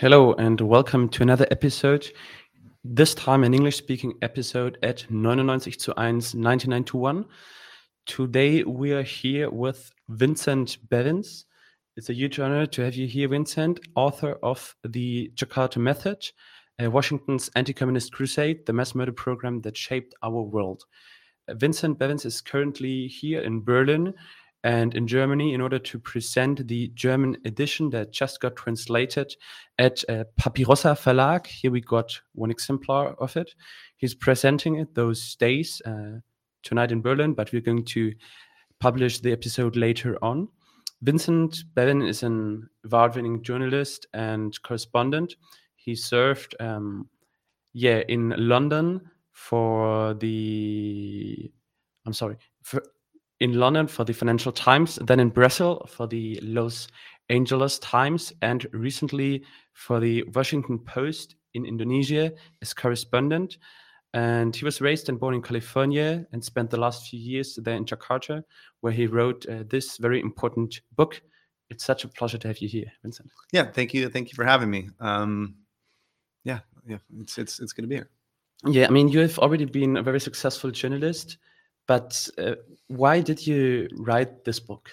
Hello, and welcome to another episode. This time, an English speaking episode at 99 zu 1 99 to 1. Today, we are here with Vincent Bevins. It's a huge honor to have you here, Vincent, author of The Jakarta Method, uh, Washington's anti communist crusade, the mass murder program that shaped our world. Uh, Vincent Bevins is currently here in Berlin and in Germany in order to present the German edition that just got translated at uh, PapyRossa Verlag. Here we got one exemplar of it. He's presenting it those days uh, tonight in Berlin, but we're going to publish the episode later on. Vincent Bevin is an award-winning journalist and correspondent. He served, um, yeah, in London for the. I'm sorry, for, in London for the Financial Times, then in Brazil for the Los Angeles Times, and recently for the Washington Post in Indonesia as correspondent. And he was raised and born in California and spent the last few years there in Jakarta, where he wrote uh, this very important book. It's such a pleasure to have you here, Vincent. Yeah, thank you, thank you for having me. Um, yeah, yeah, it's it's it's going to be here. Yeah, I mean, you have already been a very successful journalist. But uh, why did you write this book?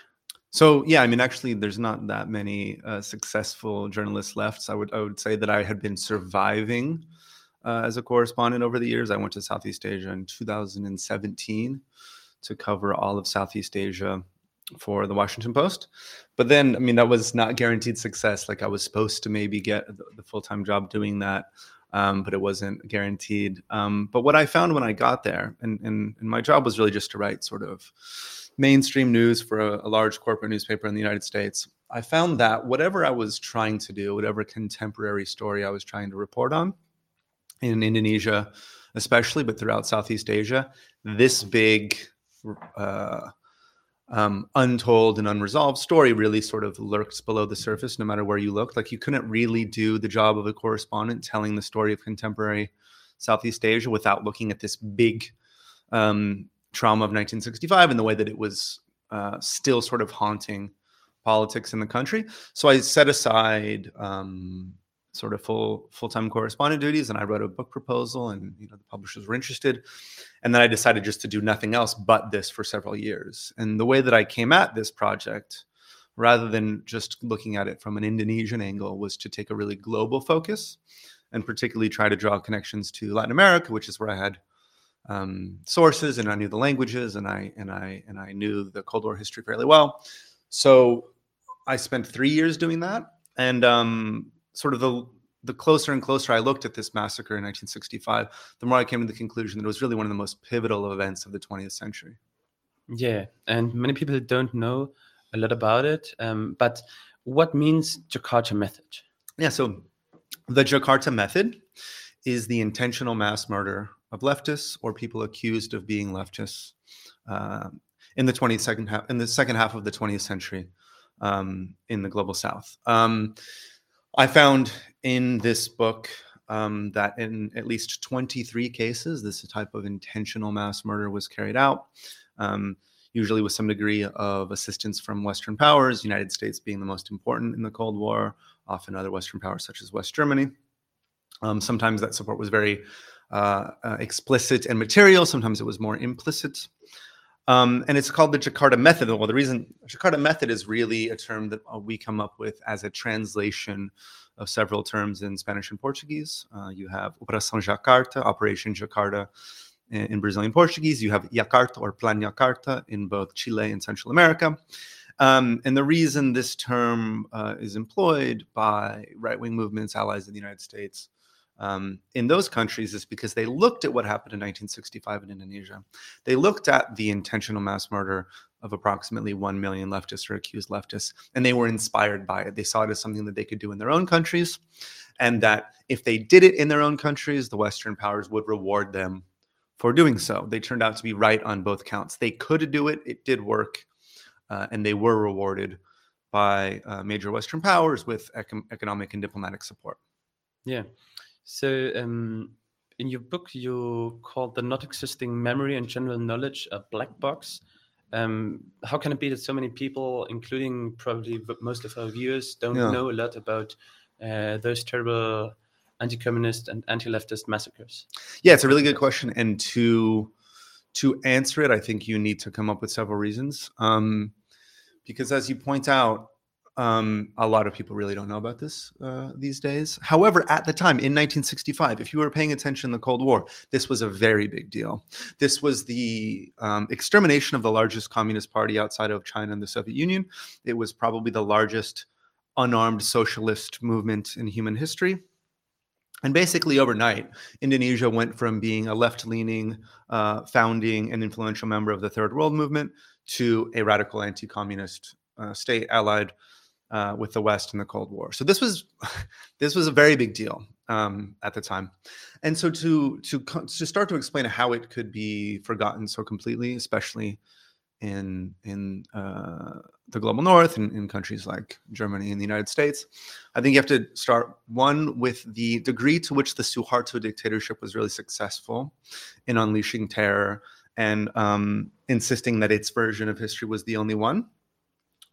So yeah, I mean, actually, there's not that many uh, successful journalists left. So I would I would say that I had been surviving uh, as a correspondent over the years. I went to Southeast Asia in 2017 to cover all of Southeast Asia for the Washington Post. But then, I mean, that was not guaranteed success. Like I was supposed to maybe get the, the full time job doing that um, but it wasn't guaranteed. Um, but what I found when I got there, and, and, and, my job was really just to write sort of mainstream news for a, a large corporate newspaper in the United States. I found that whatever I was trying to do, whatever contemporary story I was trying to report on in Indonesia, especially, but throughout Southeast Asia, this big uh, um, untold and unresolved story really sort of lurks below the surface no matter where you look. Like you couldn't really do the job of a correspondent telling the story of contemporary Southeast Asia without looking at this big um, trauma of 1965 and the way that it was uh, still sort of haunting politics in the country. So I set aside um, sort of full full-time correspondent duties and I wrote a book proposal and you know the publishers were interested. And then I decided just to do nothing else but this for several years. And the way that I came at this project rather than just looking at it from an Indonesian angle was to take a really global focus and particularly try to draw connections to Latin America which is where I had um, sources and I knew the languages and I and I and I knew the Cold War history fairly well. So I spent 3 years doing that and um, sort of the the closer and closer I looked at this massacre in 1965, the more I came to the conclusion that it was really one of the most pivotal events of the 20th century. Yeah, and many people don't know a lot about it. Um, but what means Jakarta method? Yeah, so the Jakarta method is the intentional mass murder of leftists or people accused of being leftists uh, in the 22nd half in the second half of the 20th century um, in the global South. Um, I found in this book um, that in at least 23 cases, this type of intentional mass murder was carried out, um, usually with some degree of assistance from Western powers, United States being the most important in the Cold War, often other Western powers such as West Germany. Um, sometimes that support was very uh, uh, explicit and material, sometimes it was more implicit. Um, and it's called the Jakarta method. Well, the reason Jakarta method is really a term that uh, we come up with as a translation of several terms in Spanish and Portuguese. Uh, you have Operação Jakarta, Operation Jakarta in, in, Brazilian Portuguese. You have Jakarta or Plan Jakarta in both Chile and Central America. Um, and the reason this term uh, is employed by right wing movements, allies of the United States, um, in those countries is because they looked at what happened in 1965 in Indonesia. They looked at the intentional mass murder of approximately 1 million leftists or accused leftists, and they were inspired by it. They saw it as something that they could do in their own countries, and that if they did it in their own countries, the Western powers would reward them for doing so. They turned out to be right on both counts. They could do it, it did work, uh, and they were rewarded by uh, major Western powers with econ- economic and diplomatic support. Yeah. So, um, in your book, you called the not existing memory and general knowledge a black box. Um, how can it be that so many people, including probably most of our viewers, don't yeah. know a lot about uh, those terrible anti-communist and anti-leftist massacres? Yeah, it's a really good question, and to to answer it, I think you need to come up with several reasons. Um, because as you point out, um, a lot of people really don't know about this uh, these days. However, at the time in 1965, if you were paying attention in the Cold War, this was a very big deal. This was the um, extermination of the largest communist party outside of China and the Soviet Union. It was probably the largest unarmed socialist movement in human history. And basically, overnight, Indonesia went from being a left leaning, uh, founding, and influential member of the Third World Movement to a radical anti communist uh, state allied uh, with the West in the Cold War. So this was this was a very big deal um, at the time, and so to to to start to explain how it could be forgotten so completely, especially in in uh, the global north and in countries like Germany and the United States, I think you have to start one with the degree to which the Suharto dictatorship was really successful in unleashing terror and um, insisting that its version of history was the only one.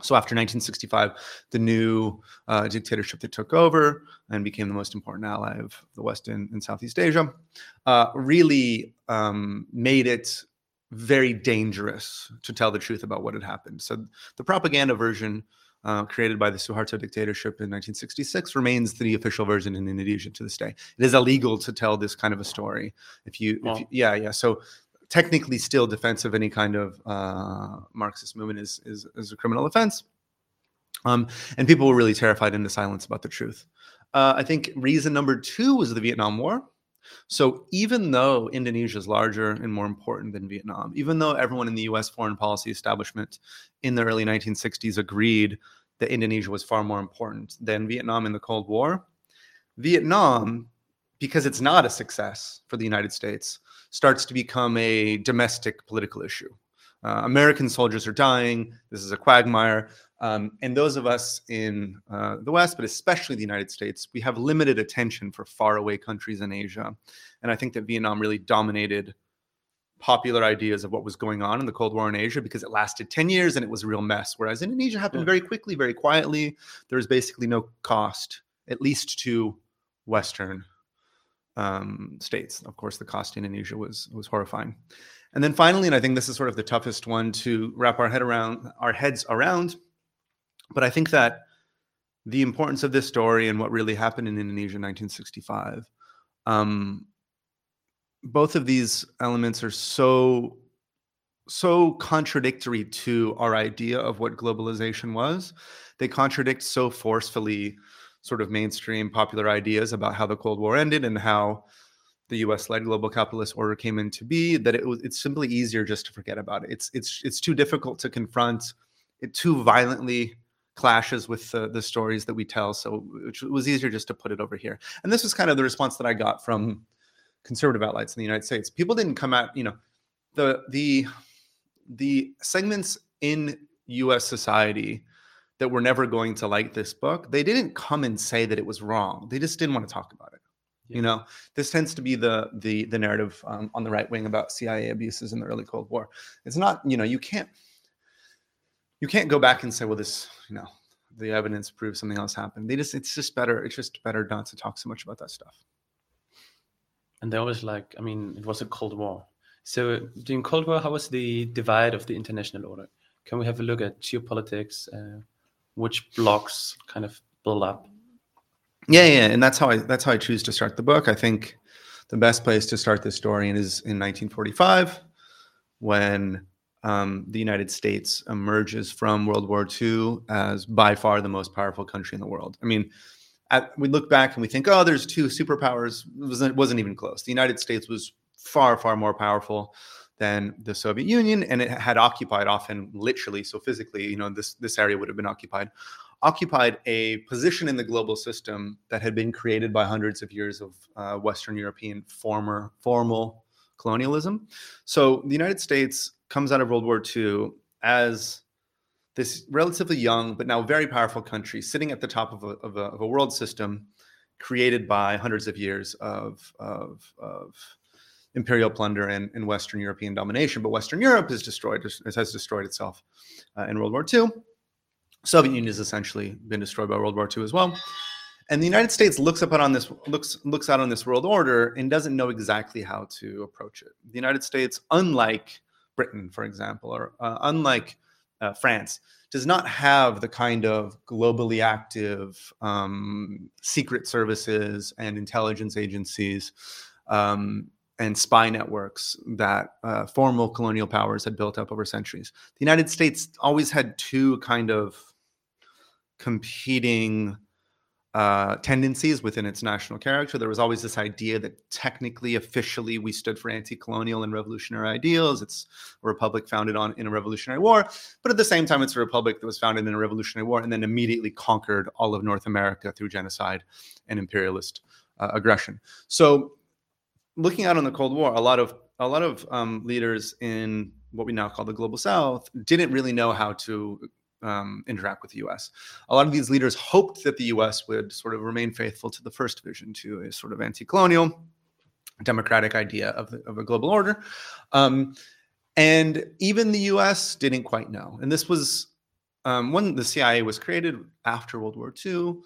So after 1965, the new uh, dictatorship that took over and became the most important ally of the West and, and Southeast Asia uh, really um, made it very dangerous to tell the truth about what had happened. So the propaganda version uh, created by the Suharto dictatorship in 1966 remains the official version in Indonesia to this day. It is illegal to tell this kind of a story. If you, if you yeah, yeah. So technically, still defense of any kind of uh, Marxist movement is, is is a criminal offense. Um, and people were really terrified into silence about the truth. Uh, I think reason number two was the Vietnam War. So even though Indonesia is larger and more important than Vietnam, even though everyone in the US foreign policy establishment in the early 1960s agreed that Indonesia was far more important than Vietnam in the Cold War, Vietnam, because it's not a success for the United States, starts to become a domestic political issue. Uh, American soldiers are dying. This is a quagmire. Um, and those of us in uh, the West, but especially the United States, we have limited attention for faraway countries in Asia. And I think that Vietnam really dominated popular ideas of what was going on in the Cold War in Asia because it lasted 10 years and it was a real mess. Whereas Indonesia happened very quickly, very quietly. There was basically no cost, at least to Western um, states. Of course, the cost in Indonesia was was horrifying. And then finally, and I think this is sort of the toughest one to wrap our head around, our heads around, but I think that the importance of this story and what really happened in Indonesia in 1965, um, both of these elements are so so contradictory to our idea of what globalization was. They contradict so forcefully sort of mainstream popular ideas about how the Cold War ended and how the U.S.-led global capitalist order came into be that it was it's simply easier just to forget about it. It's it's it's too difficult to confront. It too violently clashes with the, the stories that we tell. So it was easier just to put it over here. And this was kind of the response that I got from conservative outlets in the United States. People didn't come out, you know, the the the segments in US society that were never going to like this book, they didn't come and say that it was wrong. They just didn't want to talk about it. Yeah. You know, this tends to be the the the narrative um, on the right wing about CIA abuses in the early Cold War. It's not, you know, you can't you can't go back and say, well, this, you know, the evidence proves something else happened. They just, it's just better. It's just better not to talk so much about that stuff. And there was like, I mean, it was a Cold War. So during Cold War, how was the divide of the international order? Can we have a look at geopolitics? Uh, which blocks kind of build up? Yeah, yeah, and that's how I that's how I choose to start the book. I think the best place to start this story is in 1945 when um, the United States emerges from World War II as by far the most powerful country in the world. I mean, at, we look back and we think, oh, there's two superpowers. It wasn't, wasn't even close. The United States was far, far more powerful than the Soviet Union, and it had occupied often, literally, so physically, you know, this this area would have been occupied, occupied a position in the global system that had been created by hundreds of years of uh, Western European former formal colonialism. So the United States comes out of World War II as this relatively young but now very powerful country sitting at the top of a, of a, of a world system created by hundreds of years of, of, of imperial plunder and, and, Western European domination. But Western Europe is destroyed, has destroyed itself uh, in World War II. Soviet Union has essentially been destroyed by World War II as well. And the United States looks up on this looks looks out on this world order and doesn't know exactly how to approach it. The United States, unlike Britain, for example, or uh, unlike uh, France, does not have the kind of globally active um, secret services and intelligence agencies um, and spy networks that uh, formal colonial powers had built up over centuries. The United States always had two kind of competing uh, tendencies within its national character. There was always this idea that technically, officially, we stood for anti-colonial and revolutionary ideals. It's a republic founded on in a revolutionary war, but at the same time, it's a republic that was founded in a revolutionary war and then immediately conquered all of North America through genocide and imperialist uh, aggression. So, looking out on the Cold War, a lot of a lot of um, leaders in what we now call the global South didn't really know how to um, interact with the U.S. A lot of these leaders hoped that the U.S. would sort of remain faithful to the first vision, to a sort of anti-colonial, democratic idea of, the, of a global order, um, and even the U.S. didn't quite know. And this was um, when the CIA was created after World War II.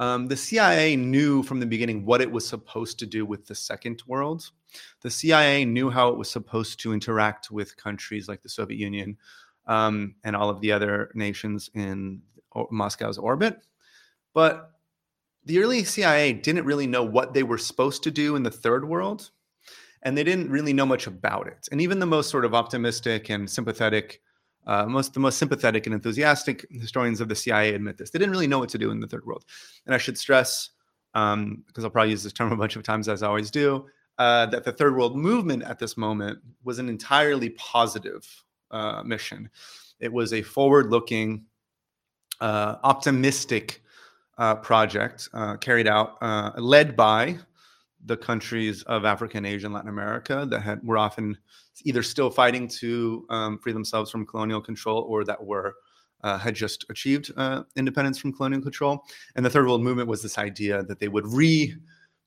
Um, the CIA knew from the beginning what it was supposed to do with the Second World. The CIA knew how it was supposed to interact with countries like the Soviet Union, um, and all of the other nations in Moscow's orbit. But the early CIA didn't really know what they were supposed to do in the third world, and they didn't really know much about it. And even the most sort of optimistic and sympathetic, uh, most the most sympathetic and enthusiastic historians of the CIA admit this. They didn't really know what to do in the third world. And I should stress, um, because I'll probably use this term a bunch of times as I always do, uh, that the third world movement at this moment was an entirely positive uh, mission. It was a forward looking, uh, optimistic uh, project uh, carried out, uh, led by the countries of Africa and Asia and Latin America that had, were often either still fighting to um, free themselves from colonial control or that were uh, had just achieved uh, independence from colonial control. And the Third World Movement was this idea that they would re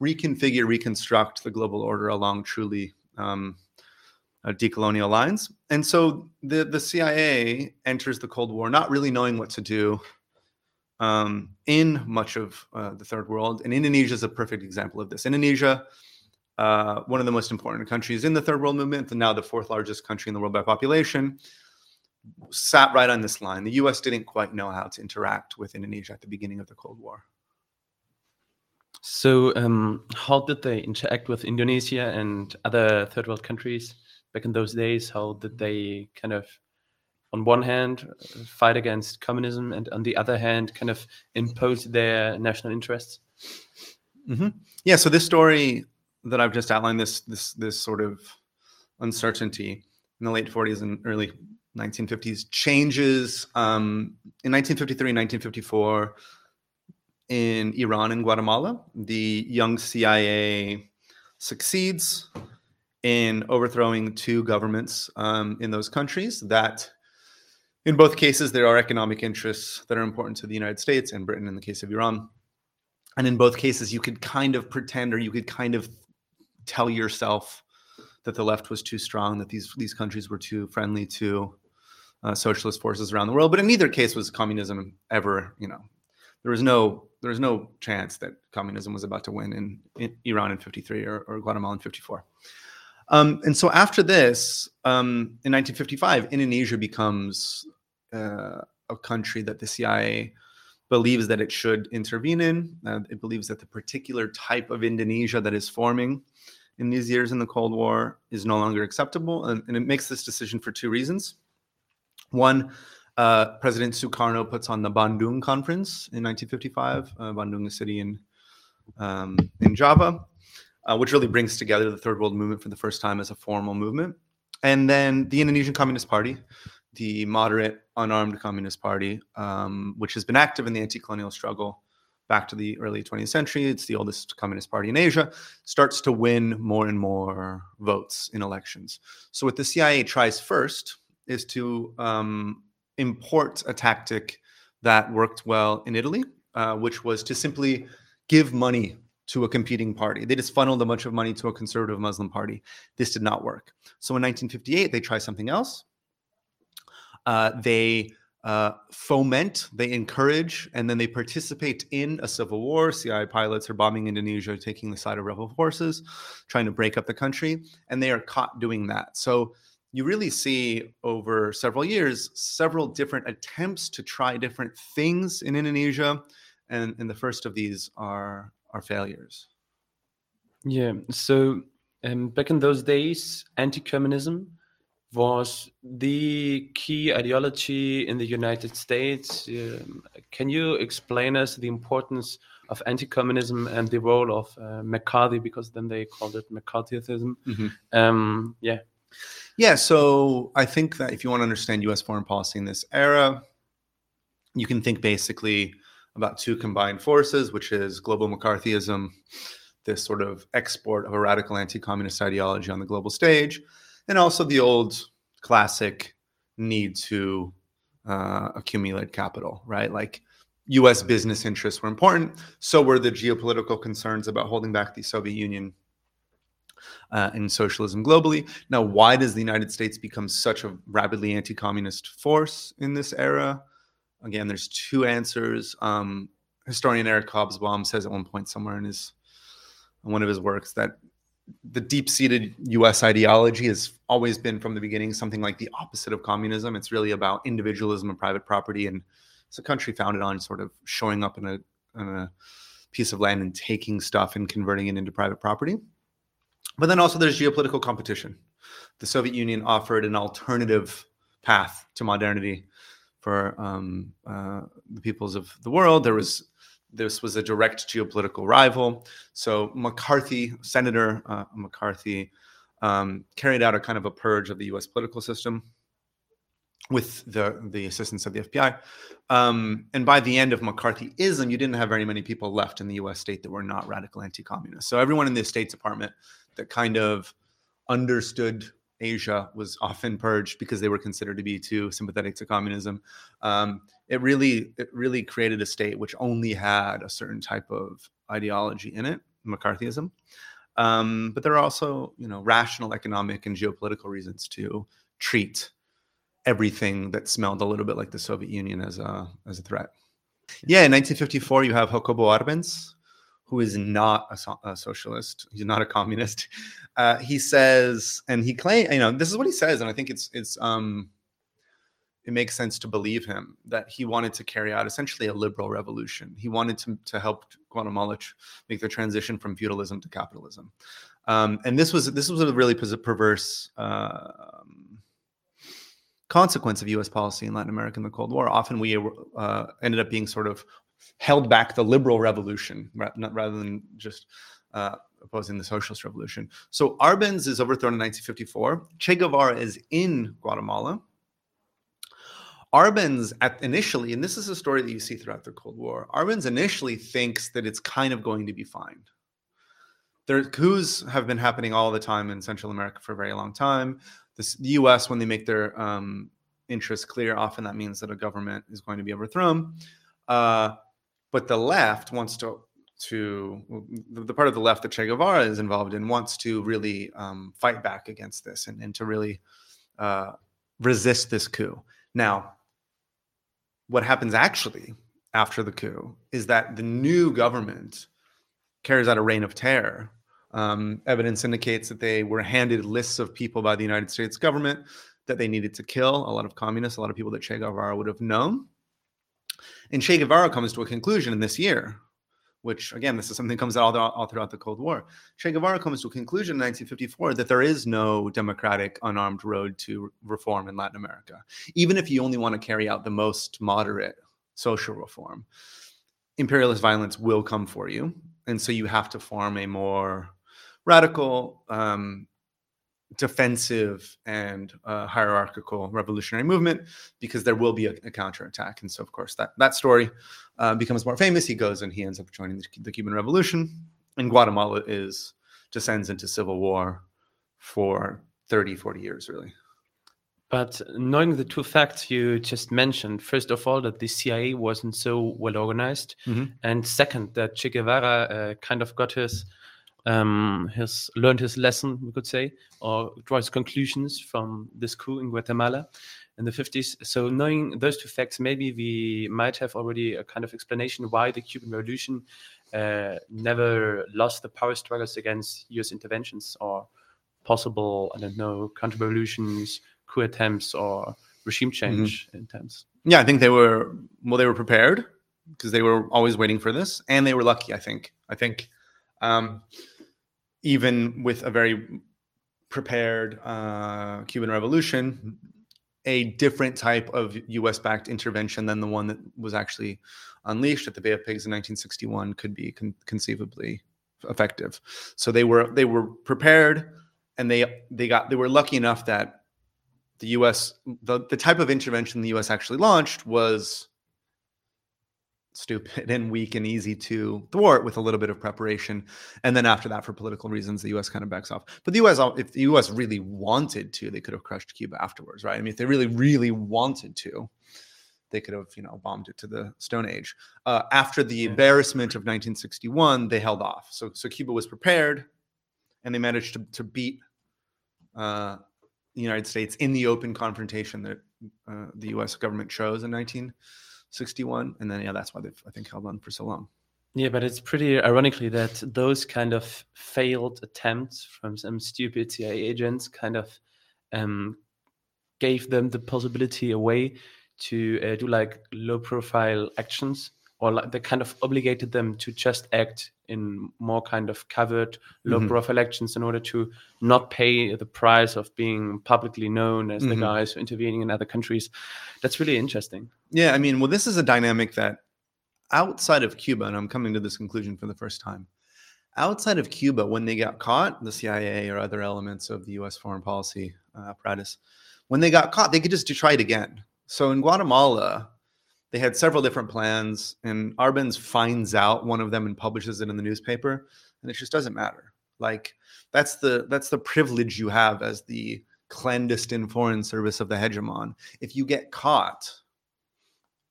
reconfigure, reconstruct the global order along truly um, uh, decolonial lines. And so the, the CIA enters the Cold War not really knowing what to do um, in much of uh, the third world. And Indonesia is a perfect example of this. Indonesia, uh, one of the most important countries in the third world movement, and now the fourth largest country in the world by population, sat right on this line. The US didn't quite know how to interact with Indonesia at the beginning of the Cold War. So, um, how did they interact with Indonesia and other third world countries? back in those days? How did they kind of, on one hand, fight against communism, and on the other hand, kind of impose their national interests? Mm-hmm. Yeah. So this story that I've just outlined, this this this sort of uncertainty in the late 40s and early 1950s changes um, in 1953 and 1954 in Iran and Guatemala. The young CIA succeeds in overthrowing two governments um, in those countries that in both cases there are economic interests that are important to the united states and britain in the case of iran and in both cases you could kind of pretend or you could kind of tell yourself that the left was too strong that these these countries were too friendly to uh, socialist forces around the world. But in neither case was communism ever you know there was no there was no chance that communism was about to win in, in iran in 53 or, or guatemala in 54 um, and so after this, um, in 1955, Indonesia becomes uh, a country that the CIA believes that it should intervene in. Uh, it believes that the particular type of Indonesia that is forming in these years in the Cold War is no longer acceptable. And, and it makes this decision for two reasons. One, uh, President Sukarno puts on the Bandung Conference in 1955. Uh, Bandung, a city in um, in Java, uh, which really brings together the Third World Movement for the first time as a formal movement. And then the Indonesian Communist Party, the moderate, unarmed Communist Party, um, which has been active in the anti colonial struggle back to the early 20th century. It's the oldest Communist Party in Asia, starts to win more and more votes in elections. So, what the CIA tries first is to um, import a tactic that worked well in Italy, uh, which was to simply give money to a competing party. They just funneled a bunch of money to a conservative Muslim party. This did not work. So in 1958, they try something else. Uh, they uh, foment, they encourage, and then they participate in a civil war. CIA pilots are bombing Indonesia, taking the side of rebel forces, trying to break up the country, and they are caught doing that. So you really see over several years several different attempts to try different things in Indonesia, and, and the first of these are are failures. Yeah. So um, back in those days, anti-communism was the key ideology in the United States. Um, can you explain us the importance of anti-communism and the role of uh, McCarthy? Because then they called it McCarthyism. Mm-hmm. Um, yeah. Yeah. So I think that if you want to understand U.S. foreign policy in this era, you can think basically about two combined forces, which is global McCarthyism, this sort of export of a radical anti-communist ideology on the global stage and also the old classic need to uh, accumulate capital, right? Like US business interests were important. So were the geopolitical concerns about holding back the Soviet Union uh, and socialism globally. Now, why does the United States become such a rapidly anti communist force in this era? Again, there's two answers. Um, historian Eric Hobsbawm says at one point somewhere in his one of his works that the deep-seated U.S. ideology has always been from the beginning something like the opposite of communism. It's really about individualism and private property, and it's a country founded on sort of showing up in a, in a piece of land and taking stuff and converting it into private property. But then also there's geopolitical competition. The Soviet Union offered an alternative path to modernity for um, uh, the peoples of the world. There was this was a direct geopolitical rival. So McCarthy, Senator uh, McCarthy, um, carried out a kind of a purge of the U.S. political system with the the assistance of the FBI. Um, and by the end of McCarthyism, you didn't have very many people left in the U.S. state that were not radical anti-communist. So everyone in the State Department that kind of understood Asia was often purged because they were considered to be too sympathetic to communism. Um, it really it really created a state which only had a certain type of ideology in it, McCarthyism. Um, but there are also you know rational economic and geopolitical reasons to treat everything that smelled a little bit like the Soviet Union as a as a threat. Yeah, in 1954 you have Jacobo Arbenz, who is not a, so- a socialist. He's not a communist. Uh, he says, and he claims, you know, this is what he says, and I think it's it's um, it makes sense to believe him that he wanted to carry out essentially a liberal revolution. He wanted to to help Guatemala make the transition from feudalism to capitalism, um, and this was this was a really perverse. Uh, consequence of U.S. policy in Latin America in the Cold War. Often we uh, ended up being sort of held back the liberal revolution rather than just uh, opposing the socialist revolution. So Arbenz is overthrown in 1954. Che Guevara is in Guatemala. Arbenz at initially, and this is a story that you see throughout the Cold War. Arbenz initially thinks that it's kind of going to be fine. There, coups have been happening all the time in Central America for a very long time. This, the U.S. when they make their um, interests clear, often that means that a government is going to be overthrown. Uh, but the left wants to to the part of the left that Che Guevara is involved in wants to really um, fight back against this and, and to really uh, resist this coup. Now, what happens actually after the coup is that the new government carries out a reign of terror. Um, evidence indicates that they were handed lists of people by the United States government that they needed to kill, a lot of communists, a lot of people that Che Guevara would have known. And Che Guevara comes to a conclusion in this year, which again, this is something that comes out all, all throughout the Cold War. Che Guevara comes to a conclusion in 1954 that there is no democratic, unarmed road to reform in Latin America. Even if you only want to carry out the most moderate social reform, imperialist violence will come for you. And so you have to form a more radical, um, defensive and uh, hierarchical revolutionary movement because there will be a, a counterattack. And so, of course, that, that story uh, becomes more famous. He goes and he ends up joining the, the, Cuban Revolution. And Guatemala is descends into civil war for 30, 40 years, really. But knowing the two facts you just mentioned, first of all, that the CIA wasn't so well organized, mm-hmm. and second, that Che Guevara uh, kind of got his um, has learned his lesson, we could say, or draws conclusions from this coup in Guatemala. in the 50s. So knowing those two facts, maybe we might have already a kind of explanation why the Cuban Revolution uh, never lost the power struggles against U.S. interventions or possible, I don't know, counter revolutions, coup attempts, or regime change attempts. Yeah, I think they were well. They were prepared because they were always waiting for this, and they were lucky. I think. I think um, even with a very prepared uh, Cuban Revolution, a different type of U.S.-backed intervention than the one that was actually unleashed at the Bay of Pigs in 1961 could be con- conceivably effective. So they were they were prepared, and they they got they were lucky enough that the U.S. the the type of intervention the U.S. actually launched was stupid and weak and easy to thwart with a little bit of preparation. And then after that, for political reasons, the U.S. kind of backs off. But the U.S. if the U.S. really wanted to, they could have crushed Cuba afterwards, right? I mean, if they really really wanted to. They could have, you know, bombed it to the Stone Age. Uh, after the embarrassment of 1961, they held off. So, so Cuba was prepared, and they managed to, to beat uh, the United States in the open confrontation that uh, the U.S. government chose in 1961, and then yeah, that's why they've I think held on for so long. Yeah, but it's pretty ironically that those kind of failed attempts from some stupid CIA agents kind of um, gave them the possibility away to uh, do like low profile actions or like they kind of obligated them to just act in more kind of covered low Mhm. profile elections in order to not pay the price of being publicly known as the Mhm. guys intervening in other countries that's really interesting Yeah, I mean, well, this is a dynamic that outside of Cuba, and I'm coming to this conclusion for the first time. Outside of Cuba, when they got caught, the CIA or other elements of the U.S. foreign policy uh, apparatus, when they got caught, they could just try it again. So in Guatemala, they had several different plans, and Arbenz finds out one of them and publishes it in the newspaper, and it just doesn't matter. Like that's the that's the privilege you have as the clandestine foreign service of the hegemon. If you get caught,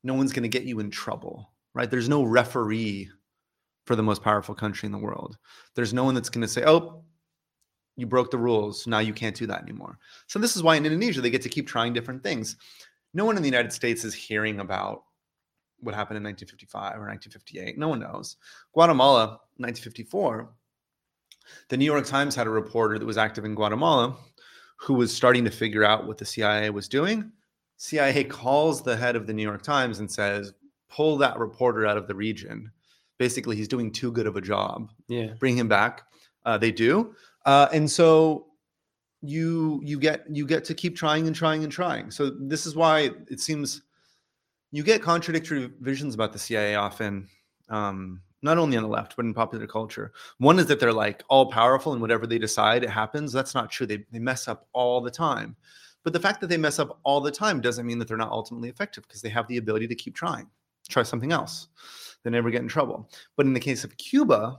no one's going to get you in trouble, right? There's no referee for the most powerful country in the world. There's no one that's going to say, "Oh, you broke the rules. Now you can't do that anymore." So this is why in Indonesia they get to keep trying different things. No one in the United States is hearing about what happened in 1955 or 1958. No one knows. Guatemala, 1954. The New York Times had a reporter that was active in Guatemala who was starting to figure out what the CIA was doing. CIA calls the head of the New York Times and says, pull that reporter out of the region. Basically, he's doing too good of a job. yeah Bring him back. Uh, they do. Uh, and so you you get you get to keep trying and trying and trying. So this is why it seems you get contradictory visions about the CIA often, um, not only on the left but in popular culture. One is that they're like all powerful and whatever they decide it happens. That's not true. They they mess up all the time. But the fact that they mess up all the time doesn't mean that they're not ultimately effective because they have the ability to keep trying, try something else. They never get in trouble. But in the case of Cuba,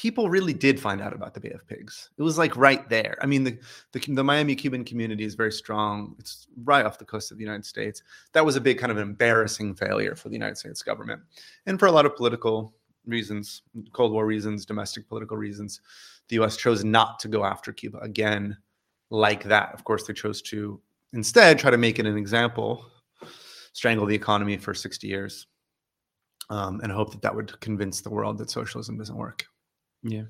people really did find out about the Bay of Pigs. It was like right there. I mean, the, the the Miami Cuban community is very strong. It's right off the coast of the United States. That was a big kind of embarrassing failure for the United States government, and for a lot of political reasons, Cold War reasons, domestic political reasons, the U.S. chose not to go after Cuba again like that. Of course, they chose to instead try to make it an example, strangle the economy for 60 years, um, and hope that that would convince the world that socialism doesn't work. Yeah.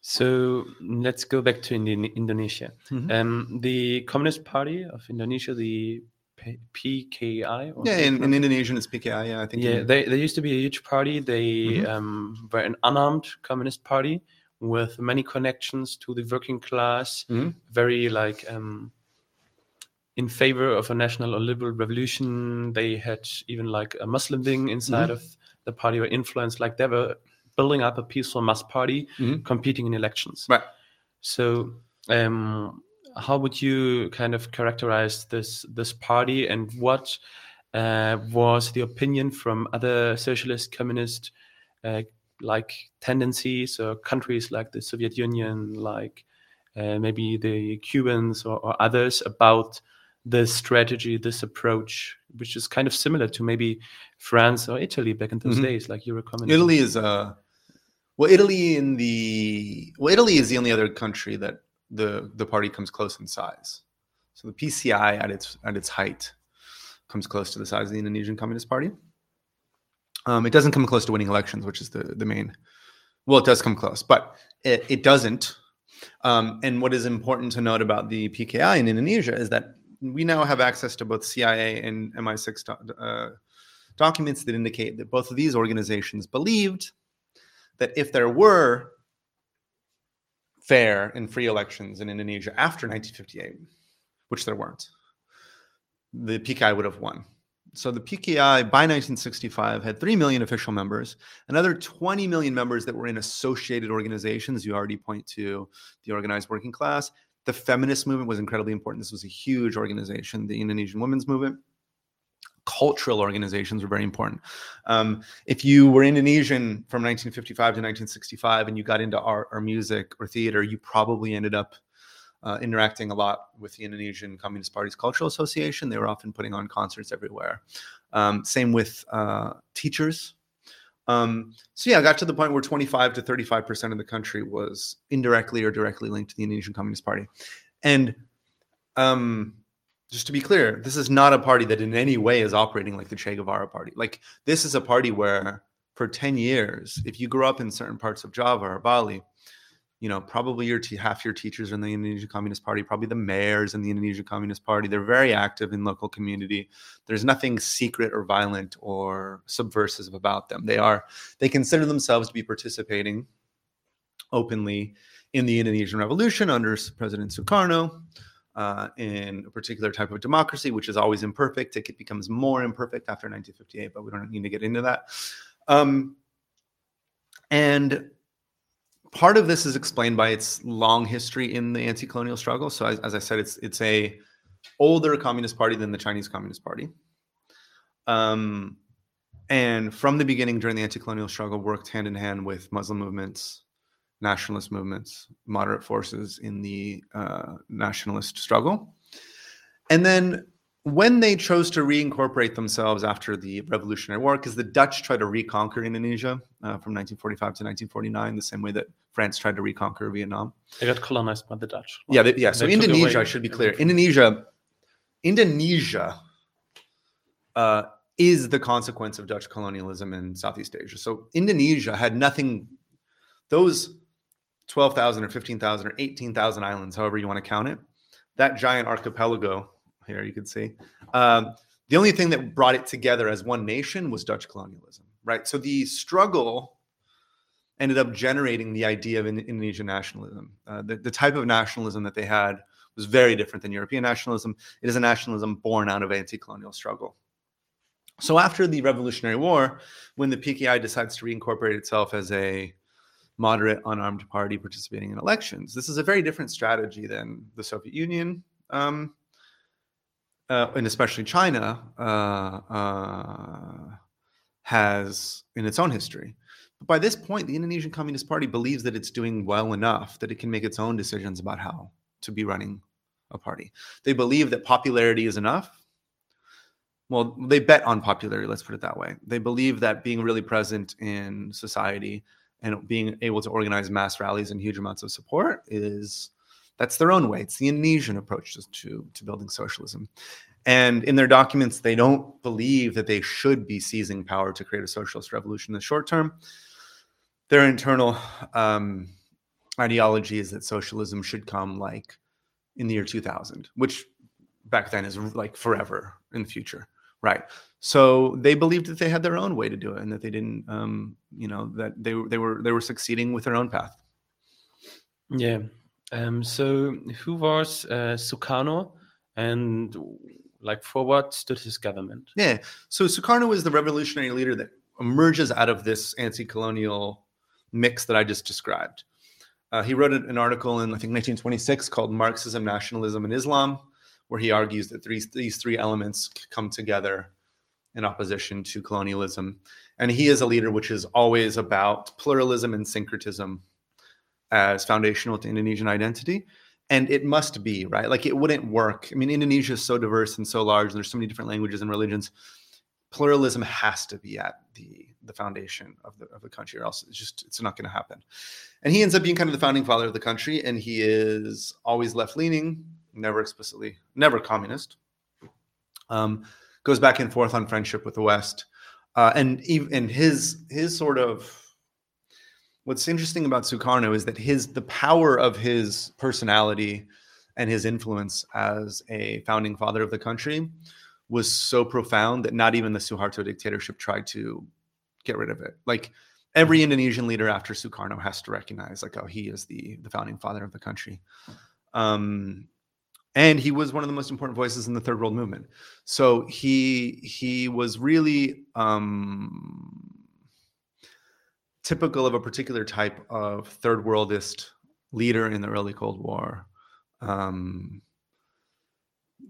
So let's go back to Indi- Indonesia. Mhm. Um, the Communist Party of Indonesia, the P- PKI. or Yeah, in, in that. Indonesia, it's PKI. Yeah, I think. Yeah, in- they, they used to be a huge party. They Mhm. um, were an unarmed communist party with many connections to the working class. Mhm. Very like um, in favor of a national or liberal revolution. They had even like a Muslim wing inside Mhm. of the party or influence. Like they were building up a peaceful mass party Mhm. competing in elections. Right. So, um, how would you kind of characterize this this party, and what uh, was the opinion from other socialist, communist, uh, like tendencies or countries like the Soviet Union, like uh, maybe the Cubans or, or others about this strategy, this approach, which is kind of similar to maybe France or Italy back in those Mhm. days, like Eurocommunism. Italy is uh well, Italy in the well, Italy is the only other country that the the party comes close in size. So the PCI at its at its height comes close to the size of the Indonesian Communist Party. Um, it doesn't come close to winning elections, which is the the main. Well, it does come close, but it, it doesn't. Um, and what is important to note about the PKI in Indonesia is that we now have access to both CIA and MI6 do- uh, documents that indicate that both of these organizations believed that if there were fair and free elections in Indonesia after 1958, which there weren't, the PKI would have won. So the PKI by 1965 had 3 million official members, another 20 million members that were in associated organizations. You already point to the organized working class. The feminist movement was incredibly important. This was a huge organization, the Indonesian women's movement. Cultural organizations were very important. Um, if you were Indonesian from 1955 to 1965 and you got into art or music or theater, you probably ended up uh, interacting a lot with the Indonesian Communist Party's Cultural Association. They were often putting on concerts everywhere. Um, same with uh, teachers. Um, so yeah, I got to the point where 25 to 35 percent of the country was indirectly or directly linked to the Indonesian Communist Party. And um, just to be clear, this is not a party that in any way is operating like the Che Guevara party. Like this is a party where for 10 years, if you grew up in certain parts of Java or Bali, you know, probably your te- half your teachers are in the Indonesian Communist Party, probably the mayors in the Indonesian Communist Party. They're very active in local community. There's nothing secret or violent or subversive about them. They are they consider themselves to be participating openly in the Indonesian Revolution under President Sukarno. Uh, in a particular type of democracy, which is always imperfect. It becomes more imperfect after 1958, but we don't need to get into that. Um, and part of this is explained by its long history in the anti-colonial struggle. So as, as, I said, it's it's a older communist party than the Chinese Communist Party. Um, and from the beginning during the anti-colonial struggle worked hand in hand with Muslim movements, nationalist movements, moderate forces in the uh, nationalist struggle. And then when they chose to reincorporate themselves after the Revolutionary War, because the Dutch tried to reconquer Indonesia uh, from 1945 to 1949, the same way that France tried to reconquer Vietnam. They got colonized by the Dutch. Well, yeah, they, yeah. So Indonesia, I should be clear, Indonesia, Indonesia uh, is the consequence of Dutch colonialism in Southeast Asia. So Indonesia had nothing; those 12,000 or 15,000 or 18,000 islands, however you want to count it, that giant archipelago here you can see. Um, the only thing that brought it together as one nation was Dutch colonialism, right? So the struggle ended up generating the idea of Indonesian nationalism. Uh, the, the type of nationalism that they had was very different than European nationalism. It is a nationalism born out of anti-colonial struggle. So after the Revolutionary War, when the PKI decides to reincorporate itself as a moderate unarmed party participating in elections, this is a very different strategy than the Soviet Union um, uh, and especially China, uh, uh, has in its own history. But by this point, the Indonesian Communist Party believes that it's doing well enough that it can make its own decisions about how to be running a party. They believe that popularity is enough. Well, they bet on popularity, let's put it that way. They believe that being really present in society and being able to organize mass rallies and huge amounts of support is that's their own way. It's the Indonesian approach to, to building socialism. And in their documents, they don't believe that they should be seizing power to create a socialist revolution in the short term. Their internal um, ideology is that socialism should come like in the year 2000, which back then is like forever in the future, right? So they believed that they had their own way to do it, and that they didn't, um, you know, that they they were they were succeeding with their own path. Yeah, um, so who was uh, Sukarno and like for what stood his government? Yeah. So Sukarno is the revolutionary leader that emerges out of this anti-colonial mix that I just described. Uh, he wrote an article in I think 1926 called "Marxism, Nationalism, and Islam," where he argues that these these three elements come together in opposition to colonialism. And he is a leader which is always about pluralism and syncretism as foundational to Indonesian identity. And it must be, right? Like it wouldn't work. I mean, Indonesia is so diverse and so large, and there's so many different languages and religions. Pluralism has to be at the the foundation of the of the country, or else it's just it's not going to happen. And he ends up being kind of the founding father of the country, and he is always left leaning. Never explicitly, never communist. Um, goes back and forth on friendship with the West, uh, and even and his his sort of what's interesting about Sukarno is that his the power of his personality and his influence as a founding father of the country was so profound that not even the Suharto dictatorship tried to get rid of it. Like every Indonesian leader after Sukarno has to recognize, like, oh, he is the the founding father of the country. Um, and he was one of the most important voices in the third world movement. So he he was really um, typical of a particular type of third worldist leader in the early Cold War. Um,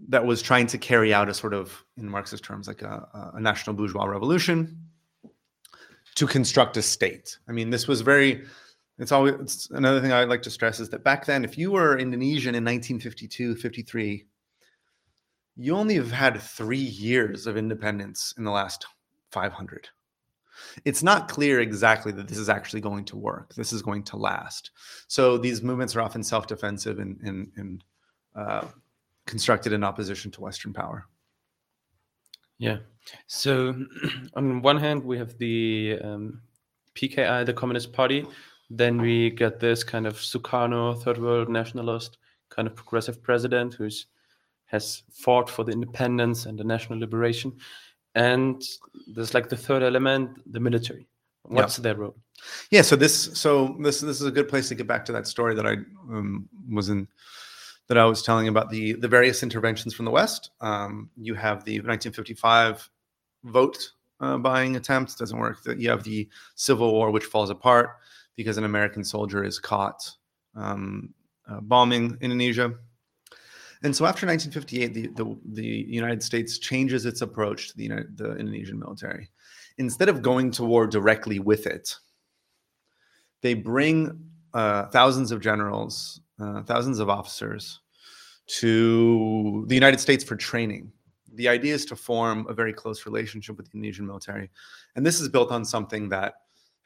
that was trying to carry out a sort of, in Marxist terms, like a, a national bourgeois revolution to construct a state. I mean, this was very. It's always it's another thing I'd like to stress is that back then, if you were Indonesian in 1952, 53, you only have had three years of independence in the last 500. It's not clear exactly that this is actually going to work. This is going to last. So these movements are often self-defensive and, and, and uh, constructed in opposition to Western power. Yeah. So, on one hand, we have the um, PKI, the Communist Party. Then we get this kind of Sukarno, third world nationalist, kind of progressive president who's has fought for the independence and the national liberation. And there's like the third element, the military. What's yeah. their role? Yeah. So this, so this, this is a good place to get back to that story that I um, was in that I was telling about the the various interventions from the West. Um, you have the 1955 vote uh, buying attempt doesn't work. That you have the Civil War, which falls apart because an American soldier is caught um, uh, bombing Indonesia. And so after 1958, the, the, the, United States changes its approach to the, United, the Indonesian military. Instead of going to war directly with it, they bring uh, thousands of generals uh, thousands of officers to the United States for training. The idea is to form a very close relationship with the Indonesian military. And this is built on something that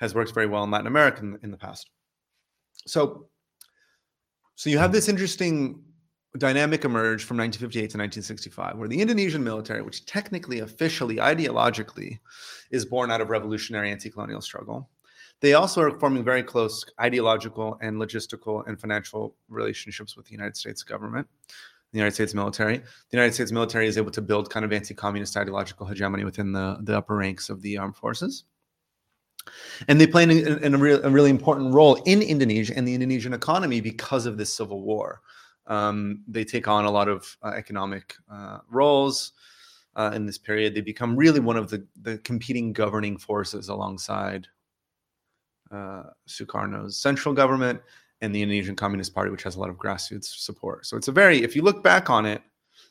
has worked very well in Latin America in, in the past. So, so you have this interesting dynamic emerge from 1958 to 1965, where the Indonesian military, which technically, officially, ideologically, is born out of revolutionary anti-colonial struggle, they also are forming very close ideological and logistical and financial relationships with the United States government, the United States military. The United States military is able to build kind of anti-communist ideological hegemony within the, the upper ranks of the armed forces. And they play an, a, real, a, really important role in Indonesia and the Indonesian economy because of this civil war. Um, they take on a lot of uh, economic uh, roles uh, in this period. They become really one of the, the competing governing forces alongside uh, Sukarno's central government and the Indonesian Communist Party, which has a lot of grassroots support. So it's a very, if you look back on it,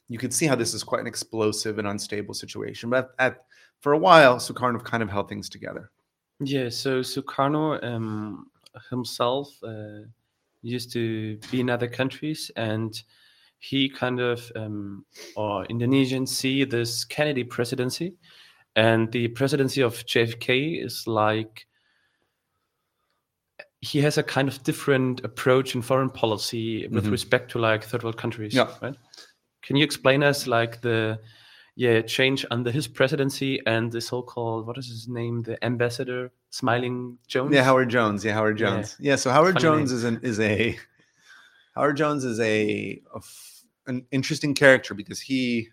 you can see how this is quite an explosive and unstable situation. But at, for a while, Sukarno kind of held things together. Yeah, so Sukarno um, himself uh, used to be in other countries and he kind of, um, or Indonesians see this Kennedy presidency, and the presidency of JFK is like he has a kind of different approach in foreign policy with mm-hmm. respect to like third world countries. Yeah. Right. Can you explain us like the yeah change under his presidency and the so-called what is his name the ambassador Smiling Jones? Yeah, Howard Jones. Yeah, Howard Jones. Yeah, yeah so Howard Funny Jones name. is an is a Howard Jones is a, a f- an interesting character because he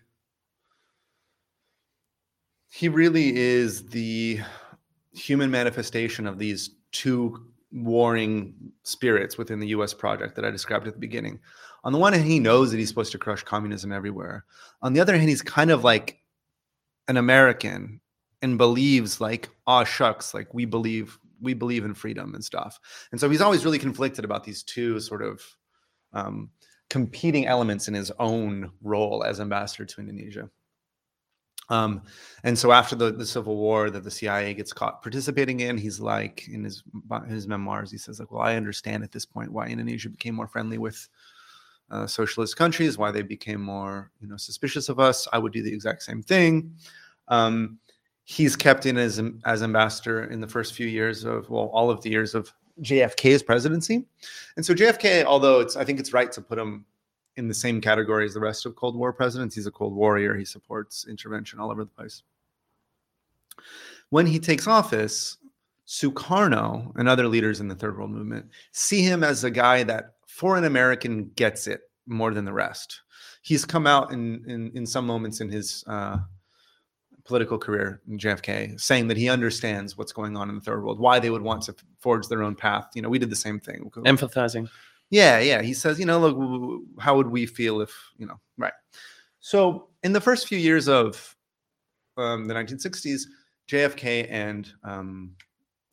he really is the human manifestation of these two warring spirits within the US project that I described at the beginning. On the one hand, he knows that he's supposed to crush communism everywhere. On the other hand, he's kind of like an American and believes like, oh shucks, like we believe we believe in freedom and stuff. And so he's always really conflicted about these two sort of um, competing elements in his own role as ambassador to Indonesia. Um, and so after the, the Civil War that the CIA gets caught participating in, he's like in his his memoirs, he says like, "Well, I understand at this point why Indonesia became more friendly with uh, socialist countries, why they became more you know suspicious of us. I would do the exact same thing." Um, he's kept in as as ambassador in the first few years of well, all of the years of JFK's presidency, and so JFK, although it's I think it's right to put him in the same category as the rest of Cold War presidents. He's a Cold Warrior. He supports intervention all over the place. When he takes office, Sukarno and other leaders in the Third World Movement see him as a guy that, for an American, gets it more than the rest. He's come out in in, in some moments in his uh, political career, JFK, saying that he understands what's going on in the Third World, why they would want to forge their own path. You know, we did the same thing. Empathizing. Yeah, yeah. He says, you know, look, how would we feel if, you know, right. So in the first few years of um, the 1960s, JFK and um,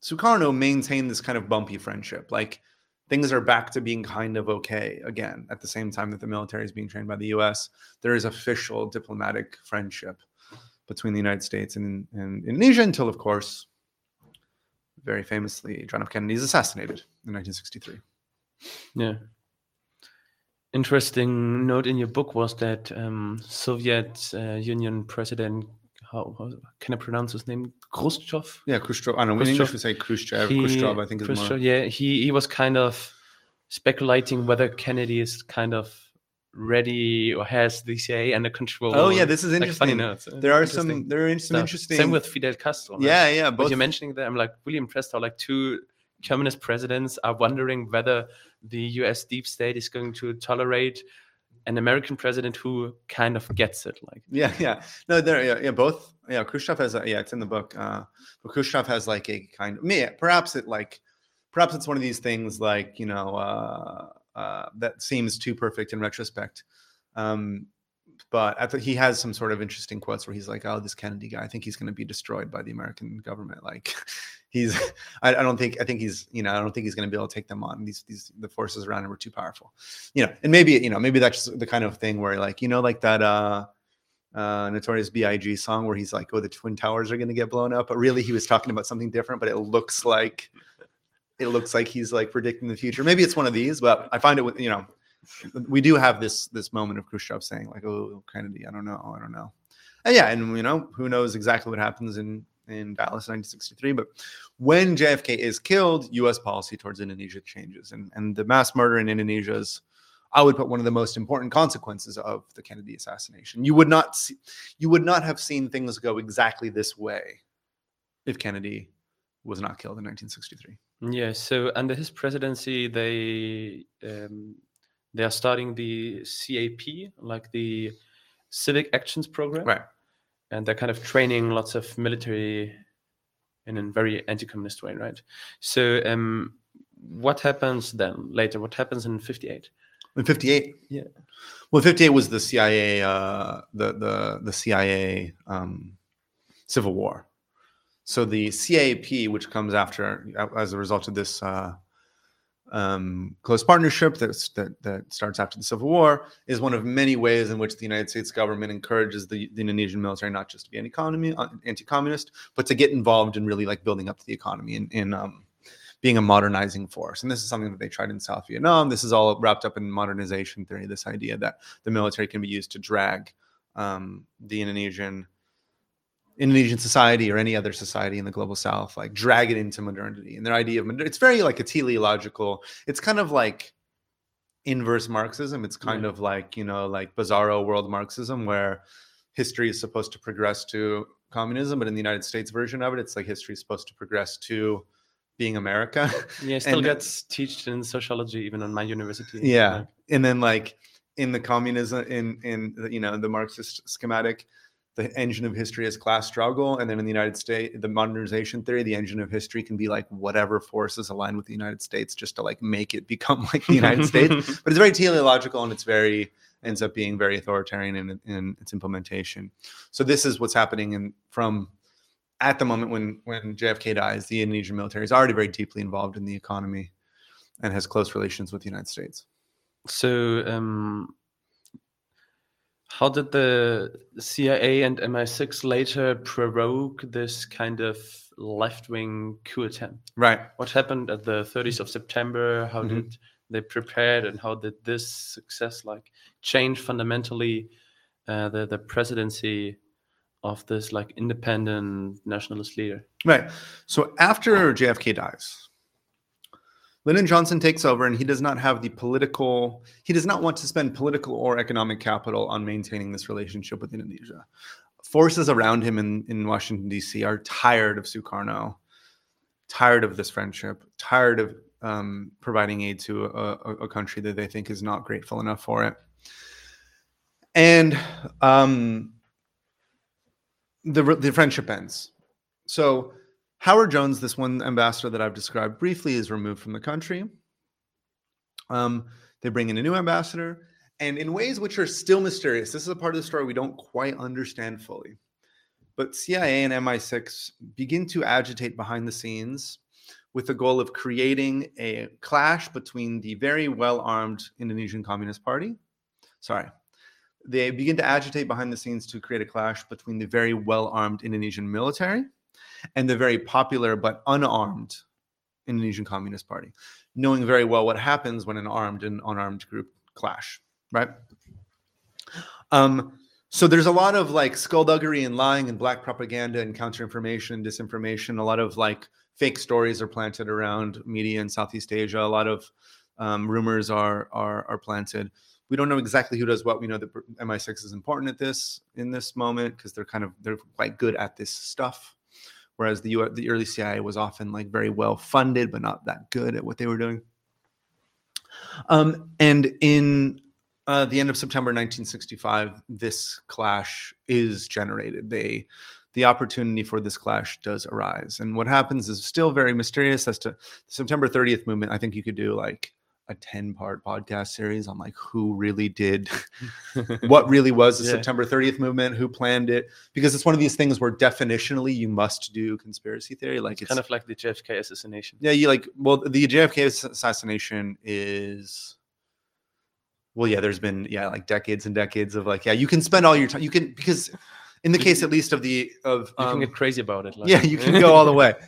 Sukarno maintain this kind of bumpy friendship. Like things are back to being kind of okay again at the same time that the military is being trained by the US. There is official diplomatic friendship between the United States and, and Indonesia until, of course, very famously, John F. Kennedy is assassinated in 1963. Yeah. Interesting note in your book was that um, Soviet uh, Union President, how, how, can I pronounce his name? Khrushchev? Yeah, Khrushchev. I don't know. In English, we say Khrushchev. He, Khrushchev, I think is more. Yeah, he, he was kind of speculating whether Kennedy is kind of ready or has the CIA under control. Oh yeah, this is interesting. Like funny. There are some there are some stuff. interesting. Same with Fidel Castro. Right? Yeah, yeah. Both... you're mentioning that, I'm like really impressed how like two communist presidents are wondering whether the U.S. deep state is going to tolerate an American president who kind of gets it. Like yeah, yeah. No, there, yeah, yeah. Both. Yeah, Khrushchev has. A, yeah, it's in the book. Uh, but Khrushchev has like a kind of. Me, perhaps it like. Perhaps it's one of these things like you know. Uh, uh, that seems too perfect in retrospect. Um, but I thought he has some sort of interesting quotes where he's like, "Oh, this Kennedy guy, I think he's going to be destroyed by the American government." Like, he's, I, I, don't think, I think he's, you know, I don't think he's going to be able to take them on. These, these, the forces around him were too powerful, you know. And maybe, you know, maybe that's the kind of thing where, like, you know, like that uh, uh, Notorious B.I.G. song where he's like, "Oh, the twin towers are going to get blown up," but really he was talking about something different. But it looks like it looks like he's like predicting the future. Maybe it's one of these, but I find it you know, we do have this this moment of Khrushchev saying like, "Oh, Kennedy, I don't know, I don't know," and yeah, and you know, who knows exactly what happens in in Dallas, 1963. But when JFK is killed, U.S. policy towards Indonesia changes, and and the mass murder in Indonesia is. I would put one of the most important consequences of the Kennedy assassination. You would not see, you would not have seen things go exactly this way if Kennedy was not killed in 1963. Yeah, so under his presidency, they um, they are starting the CAP, like the Civic Actions Program, right? And they're kind of training lots of military in a very anti-communist way, right? So, um, what happens then later? What happens in '58? In '58, yeah. Well, '58 was the CIA, uh, the the the CIA um, civil war. So the CAP, which comes after as a result of this uh, um, close partnership that, that starts after the Civil War, is one of many ways in which the United States government encourages the, the Indonesian military not just to be an economy uh, anti-communist, but to get involved in really like building up the economy and in um, being a modernizing force. And this is something that they tried in South Vietnam. This is all wrapped up in modernization theory. This idea that the military can be used to drag um, the Indonesian Indonesian society or any other society in the global south, like drag it into modernity. And their idea of it's very like a teleological, it's kind of like inverse Marxism. It's kind yeah. of like, you know, like bizarro world Marxism where history is supposed to progress to communism, but in the United States version of it, it's like history is supposed to progress to being America. Yeah, still and, gets taught in sociology even on my university. Yeah. Like, and then like in the communism in in you know the Marxist schematic, the engine of history is class struggle. And then in the United States, the modernization theory, the engine of history can be like whatever forces aligned with the United States just to like make it become like the United States. But it's very teleological and it's very ends up being very authoritarian in, in its implementation. So this is what's happening in from at the moment when when JFK dies, the Indonesian military is already very deeply involved in the economy and has close relations with the United States. So um, how did the CIA and MI6 later provoke this kind of left wing coup attempt? Right. What happened at the 30th of September? How mm-hmm. did they prepared and how did this success like change fundamentally uh, the the presidency of this like independent nationalist leader? Right. So after JFK dies, Lyndon Johnson takes over, and he does not have the political. He does not want to spend political or economic capital on maintaining this relationship with Indonesia. Forces around him in, in Washington D.C. are tired of Sukarno, tired of this friendship, tired of um, providing aid to a, a, country that they think is not grateful enough for it. And um, the the friendship ends. So Howard Jones, this one ambassador that I've described briefly, is removed from the country. Um, they bring in a new ambassador, and in ways which are still mysterious. This is a part of the story we don't quite understand fully. But CIA and MI6 begin to agitate behind the scenes with the goal of creating a clash between the very well armed Indonesian Communist Party. Sorry, they begin to agitate behind the scenes to create a clash between the very well armed Indonesian military and the very popular but unarmed Indonesian Communist Party, knowing very well what happens when an armed and unarmed group clash, right? Um, so there's a lot of like skullduggery and lying and black propaganda and counter-information and disinformation. A lot of like fake stories are planted around media in Southeast Asia. A lot of um, rumors are, are are planted we don't know exactly who does what. We know that MI6 is important at this in this moment because they're kind of they're quite good at this stuff. Whereas the U- the early CIA was often like very well funded, but not that good at what they were doing. Um, and in uh, the end of September 1965, this clash is generated. They the opportunity for this clash does arise. And what happens is still very mysterious as to the September 30th movement. I think you could do like a 10 part podcast series on like who really did what really was the yeah. September 30th movement, who planned it, because it's one of these things where definitionally you must do conspiracy theory. Like it's, it's kind of like the JFK assassination. Yeah, you like, well, the JFK assassination is, well, yeah, there's been, yeah, like decades and decades of like, yeah, you can spend all your time, you can, because in the case at least of the, of, you um, can get crazy about it. Like. Yeah, you can go all the way.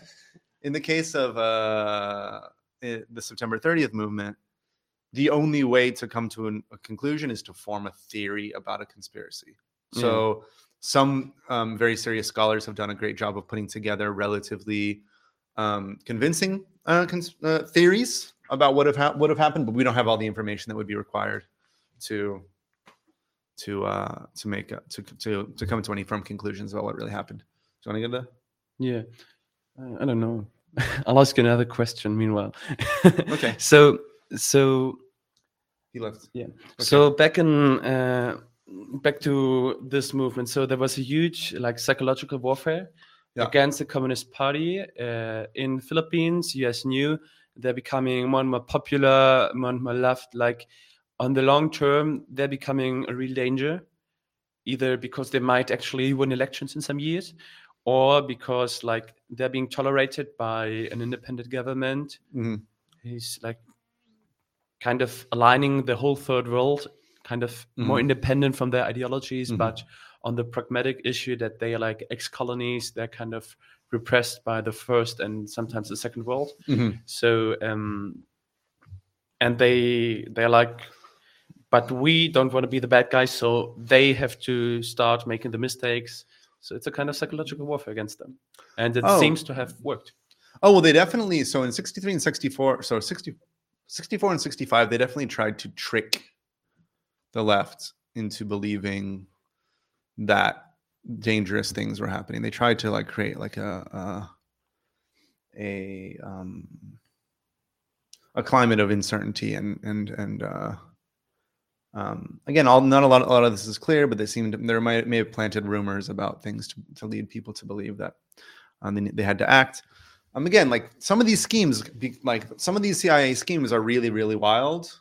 In the case of, uh, eh, the September 30th movement, the only way to come to an, a conclusion is to form a theory about a conspiracy. Mm. So some um, very serious scholars have done a great job of putting together relatively um, convincing uh, cons- uh, theories about what have ha- would have happened, but we don't have all the information that would be required to to uh, to make a, to to to come to any firm conclusions about what really happened. Do you want to get that? Yeah, uh, I don't know. I'll ask you another question. Meanwhile, okay. So so he left. Yeah. Okay. So back in uh, back to this movement. So there was a huge like psychological warfare yeah. against the Communist Party uh, in Philippines. US knew they're becoming more and more popular, more and more left. Like on the long term, they're becoming a real danger, either because they might actually win elections in some years, or because like they're being tolerated by an independent government. Mm-hmm. He's like kind of aligning the whole third world, kind of mm-hmm. more independent from their ideologies, mm-hmm. but on the pragmatic issue that they are like ex colonies, they're kind of repressed by the first and sometimes the second world. Mm-hmm. So, um, and they they're like, but we don't want to be the bad guys, so they have to start making the mistakes. So it's a kind of psychological warfare against them, and it oh. seems to have worked. Oh well, they definitely. So in '63 and '64, so 60, 64 and 65, they definitely tried to trick the left into believing that dangerous things were happening. They tried to like create like a a, a um a climate of uncertainty and and and uh um again all not a lot a lot of this is clear but they seemed there might may have planted rumors about things to, to lead people to believe that um, they, they had to act um, again, like some of these schemes, be, like some of these CIA schemes are really, really wild.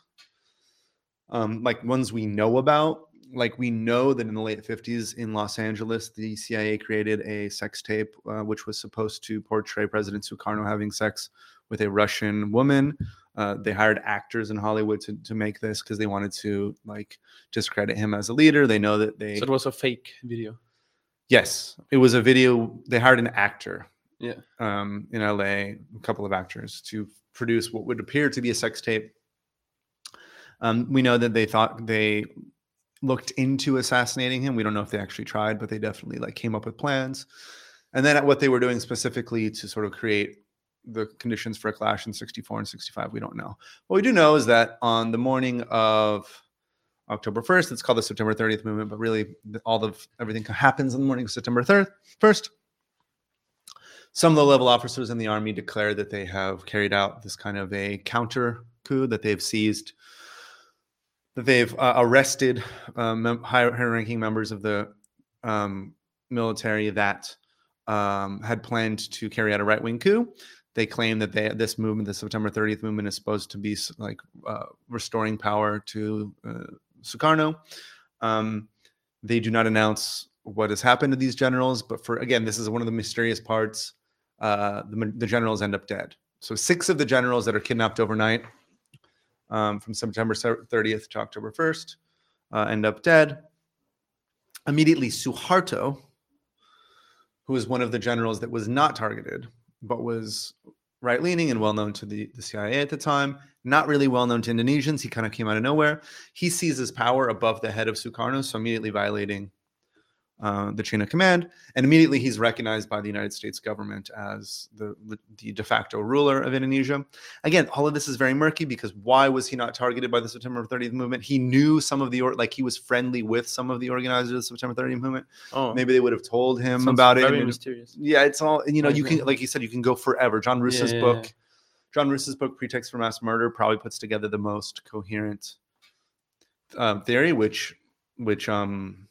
Um, like ones we know about. Like we know that in the late 50s in Los Angeles, the CIA created a sex tape, uh, which was supposed to portray President Sukarno having sex with a Russian woman. Uh, they hired actors in Hollywood to, to make this because they wanted to like discredit him as a leader. They know that they. So it was a fake video. Yes, it was a video. They hired an actor yeah. um, in LA, a couple of actors to produce what would appear to be a sex tape. Um, we know that they thought they looked into assassinating him. We don't know if they actually tried, but they definitely like came up with plans. And then at what they were doing specifically to sort of create the conditions for a clash in 64 and 65 we don't know what we do know is that on the morning of october 1st it's called the september 30th movement but really all of everything happens on the morning of september 3rd 1st some low level officers in the army declare that they have carried out this kind of a counter coup that they've seized that they've uh, arrested um, mem- higher ranking members of the um, military that um, had planned to carry out a right wing coup. They claim that they, this movement, the September 30th movement, is supposed to be like uh, restoring power to uh, Sukarno. Um, they do not announce what has happened to these generals, but for again, this is one of the mysterious parts. Uh, the, the generals end up dead. So six of the generals that are kidnapped overnight um, from September 30th to October 1st uh, end up dead. Immediately, Suharto, who was one of the generals that was not targeted, but was right leaning and well known to the, the CIA at the time, not really well known to Indonesians. He kind of came out of nowhere. He seizes power above the head of Sukarno, so immediately violating uh, the chain of command. And immediately he's recognized by the United States government as the, the de facto ruler of Indonesia. Again, all of this is very murky because why was he not targeted by the September 30th movement? He knew some of the, or, like he was friendly with some of the organizers of the September 30th movement. Oh, Maybe they would have told him about it. Very and- mysterious. yeah, it's all you know. You can, like you said, you can go forever. John Roosa's Yeah, book, yeah. John Roosa's book, Pretext for Mass Murder, probably puts together the most coherent um, theory, which which um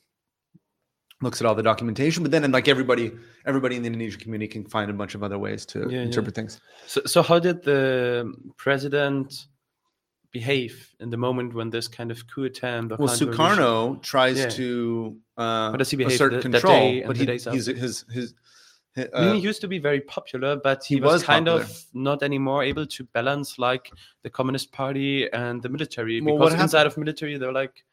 looks at all the documentation. But then, and like everybody, everybody in the Indonesian community can find a bunch of other ways to Yeah, yeah. interpret things. So, so how did the president behave in the moment when this kind of coup attempt? Well, Sukarno tries Yeah. to uh, How does he behave assert that control, but the he, he's his his. his I mean, uh, he used to be very popular, but he, he was, was kind popular. of not anymore able to balance like the Communist Party and the military Well, what because inside of military they're like,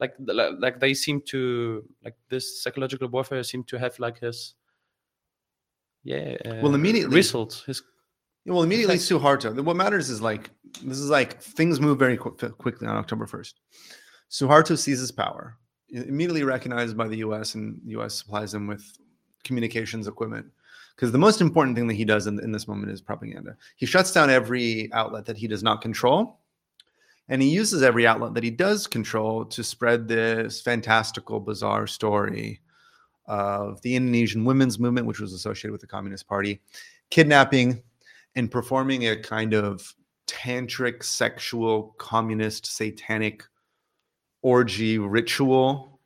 like, like, they seem to like this psychological warfare seem to have like his, yeah. Well, uh, immediately- result his Well, immediately Effect- Suharto. What matters is like this is like things move very quick, quickly on October first. Suharto seizes power, immediately recognized by the U.S. and the U.S. supplies him with communications equipment. Because the most important thing that he does in, in this moment is propaganda. He shuts down every outlet that he does not control, and he uses every outlet that he does control to spread this fantastical, bizarre story of the Indonesian women's movement, which was associated with the Communist Party, kidnapping and performing a kind of tantric, sexual, communist, satanic orgy ritual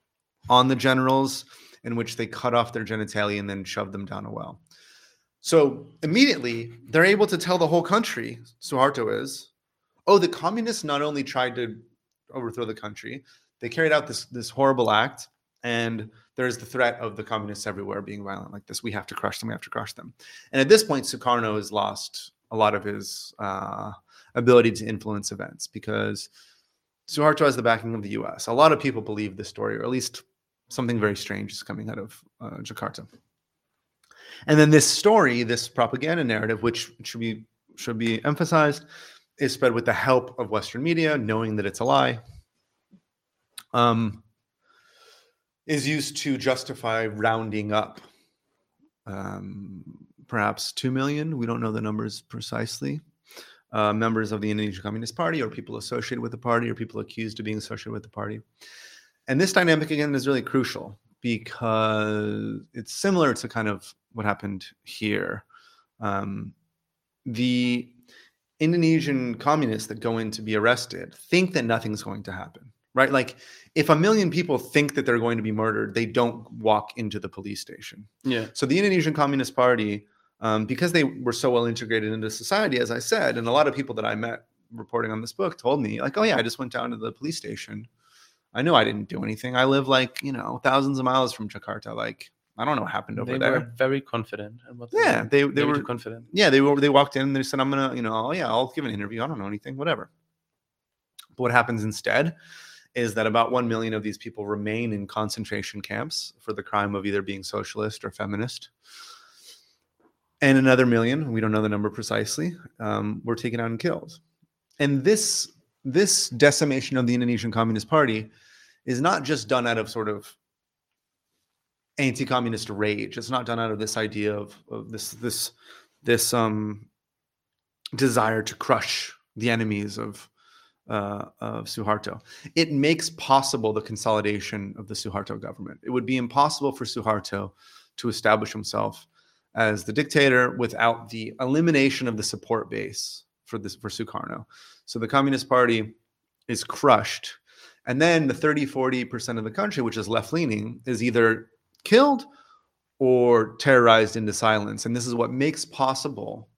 on the generals, in which they cut off their genitalia and then shove them down a well. So immediately they're able to tell the whole country, Suharto is, oh, the communists not only tried to overthrow the country, they carried out this this horrible act, and there's the threat of the communists everywhere being violent like this. We have to crush them. We have to crush them. And at this point, Sukarno has lost a lot of his uh, ability to influence events because Suharto has the backing of the U.S. A lot of people believe this story, or at least something very strange is coming out of uh, Jakarta. And then this story, this propaganda narrative, which should be should be emphasized, is spread with the help of Western media, knowing that it's a lie. Um, is used to justify rounding up um, perhaps 2 million, we don't know the numbers precisely, uh, members of the Indonesian Communist Party or people associated with the party or people accused of being associated with the party. And this dynamic, again, is really crucial because it's similar to kind of what happened here. Um, the Indonesian communists that go in to be arrested think that nothing's going to happen, right? Like, if a million people think that they're going to be murdered, they don't walk into the police station. yeah So the Indonesian Communist Party, um, because they were so well integrated into society, as I said, and a lot of people that I met reporting on this book told me, like, oh yeah, I just went down to the police station. I knew I didn't do anything. I live like you know thousands of miles from Jakarta. Like I don't know what happened over they there. They were very confident and what Yeah, they- they maybe were- confident yeah, they were. They walked in and they said, "I'm gonna, you know, oh yeah, I'll give an interview. I don't know anything, whatever." But what happens instead is that about one million of these people remain in concentration camps for the crime of either being socialist or feminist, and another million, we don't know the number precisely, um, were taken out and killed. And this this decimation of the Indonesian Communist Party is not just done out of sort of anti-communist rage. It's not done out of this idea of, of this this this um desire to crush the enemies of uh, of Suharto. It makes possible the consolidation of the Suharto government. It would be impossible for Suharto to establish himself as the dictator without the elimination of the support base for this for Sukarno. So the Communist Party is crushed. And then the 30, 40% of the country, which is left leaning, is either killed or terrorized into silence. And this is what makes possible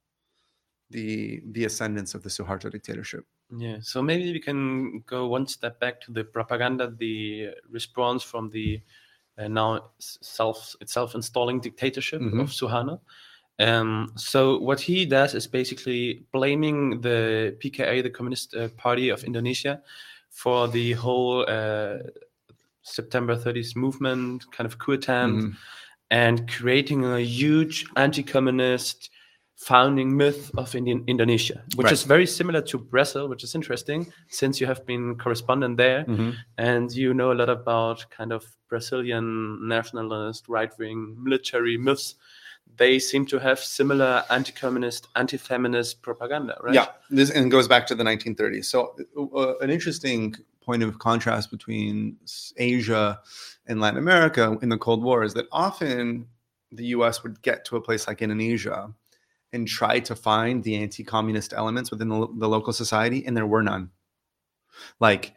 the the ascendance of the Suharto dictatorship. Yeah, so maybe we can go one step back to the propaganda, the response from the uh, now self self installing dictatorship Mhm. of Suharno. Um, so what he does is basically blaming the PKA, the Communist uh, Party of Indonesia, for the whole uh, September 30th movement, kind of coup attempt, Mhm. and creating a huge anti-communist founding myth of Indian Indonesia, which Right. is very similar to Brazil, which is interesting since you have been correspondent there Mhm. and you know a lot about kind of Brazilian nationalist right-wing military myths. They seem to have similar anti-communist, anti-feminist propaganda, right? Yeah, this and goes back to the 1930s. So, uh, an interesting point of contrast between Asia and Latin America in the Cold War is that often the U.S. would get to a place like Indonesia and try to find the anti-communist elements within the, the local society, and there were none. Like,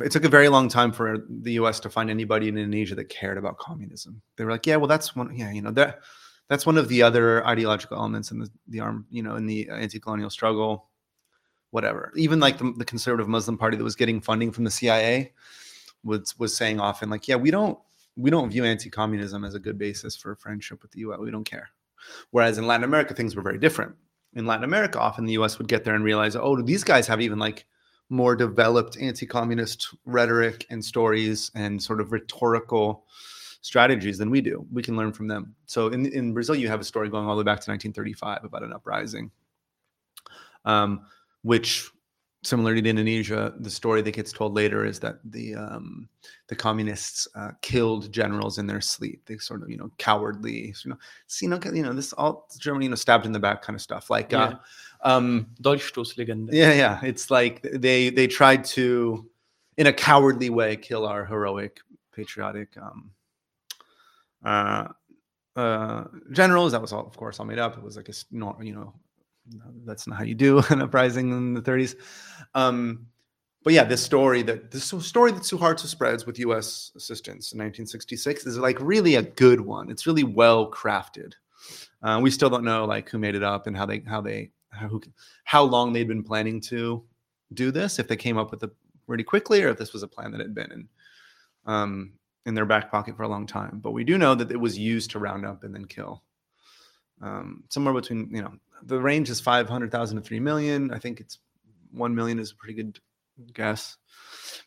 it took a very long time for the U.S. to find anybody in Indonesia that cared about communism. They were like, yeah, well, that's one, yeah, you know, that that's one of the other ideological elements in the, the arm, you know, in the anti-colonial struggle, whatever. Even like the, the conservative Muslim party that was getting funding from the CIA was was saying often like, yeah, we don't we don't view anti-communism as a good basis for friendship with the U.S. We don't care. Whereas in Latin America, things were very different. In Latin America, often the U.S. would get there and realize, oh, these guys have even like more developed anti-communist rhetoric and stories and sort of rhetorical strategies than we do. We can learn from them. So in, in Brazil, you have a story going all the way back to 1935 about an uprising, um, which similarly to Indonesia, the story that gets told later is that the um, the communists uh, killed generals in their sleep. They sort of you know cowardly, you know, see, you know, you know this all Germany, you know, stabbed in the back kind of stuff. Like, uh, um, Dolchstoßlegende. yeah, yeah, it's like they they tried to, in a cowardly way, kill our heroic, patriotic um, uh, uh, generals. That was all, of course, all made up. It was like a you know, that's not how you do an uprising in the 30s. Um, but yeah, this story that this story that Suharto spreads with U.S. assistance in 1966 is like really a good one. It's really well crafted. Uh, we still don't know like who made it up and how they how they how, who, how long they'd been planning to do this. If they came up with it really quickly, or if this was a plan that had been in um, in their back pocket for a long time. But we do know that it was used to round up and then kill. Um, somewhere between you know the range is 500,000 to 3 million. I think it's 1 million is a pretty good guess.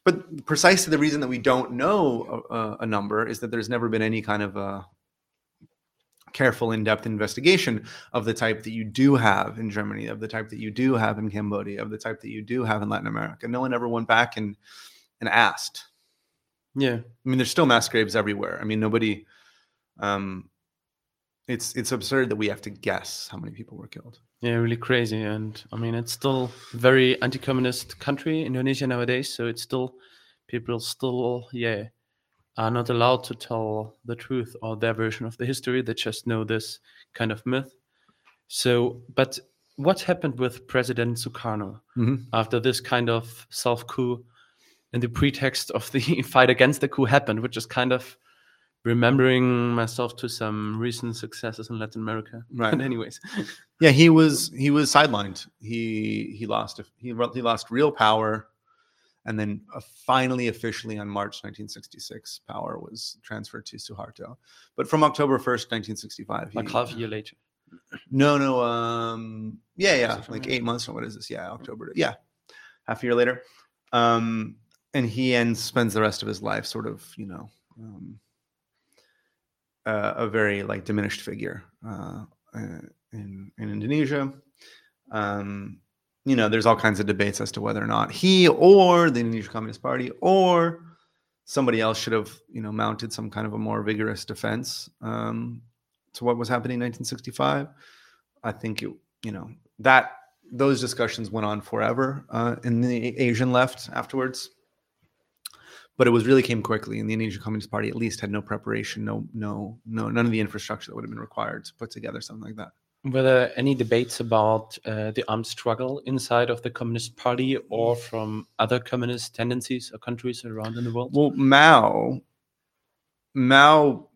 But precisely the reason that we don't know a, a number is that there's never been any kind of a careful, in-depth investigation of the type that you do have in Germany, of the type that you do have in Cambodia, of the type that you do have in Latin America. No one ever went back and and asked. Yeah. I mean, there's still mass graves everywhere. I mean, nobody. Um, it's it's absurd that we have to guess how many people were killed. Yeah, really crazy. And I mean, it's still very anti-communist country, Indonesia nowadays. So it's still people still, yeah, are not allowed to tell the truth or their version of the history. They just know this kind of myth. So, but what happened with President Sukarno Mhm. after this kind of self coup and the pretext of the fight against the coup happened, which is kind of remembering myself to some recent successes in Latin America. Right. But anyways, Yeah, he was he was sidelined. He he lost he he lost real power, and then uh, finally officially on March 1966, power was transferred to Suharto. But from October 1st, 1965, he, like half a year later. no no um yeah yeah like eight months or what is this yeah October yeah half a year later, um and he ends spends the rest of his life sort of you know um, uh, a very like diminished figure uh, in in Indonesia. Um, you know, there's all kinds of debates as to whether or not he or the Indonesian Communist Party or somebody else should have you know mounted some kind of a more vigorous defense um, to what was happening in 1965. I think it you know that those discussions went on forever uh, in the Asian left afterwards. But it was really came quickly, and the Indonesian Communist Party at least had no preparation, no, no, no, none of the infrastructure that would have been required to put together something like that. Were there any debates about uh, the armed struggle inside of the Communist Party or from other communist tendencies or countries around in the world? Well, Mao, Mao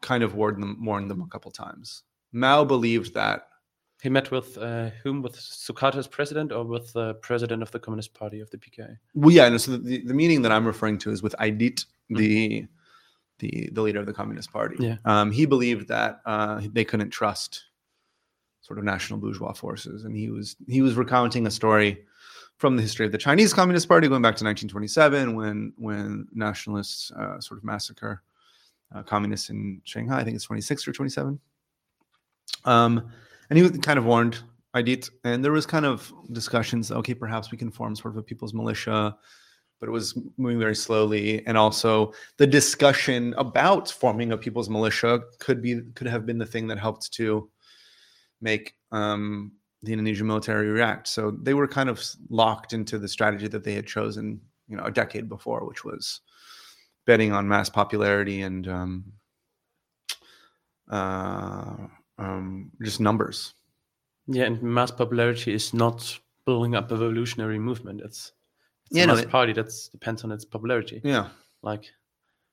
kind of warned them, warned them a couple times. Mao believed that He met with uh, whom? With Sukarno as president or with the president of the Communist Party of the PKI? Well, yeah. No, so the, the meeting that I'm referring to is with Aidit, the the the leader of the Communist Party. Yeah. Um, he believed that uh, they couldn't trust sort of national bourgeois forces, and he was he was recounting a story from the history of the Chinese Communist Party going back to 1927, when when nationalists uh, sort of massacre uh, communists in Shanghai. I think it's 26 or 27. Um, and he was kind of warned Aidit, and there was kind of discussions. Okay, perhaps we can form sort of a people's militia, but it was moving very slowly. And also, the discussion about forming a people's militia could be could have been the thing that helped to make um, the Indonesian military react. So they were kind of locked into the strategy that they had chosen, you know, a decade before, which was betting on mass popularity and um, uh, um, just numbers. Yeah, and mass popularity is not building up a revolutionary movement. It's, it's Yeah, a no, mass it- party that depends on its popularity. Yeah, Like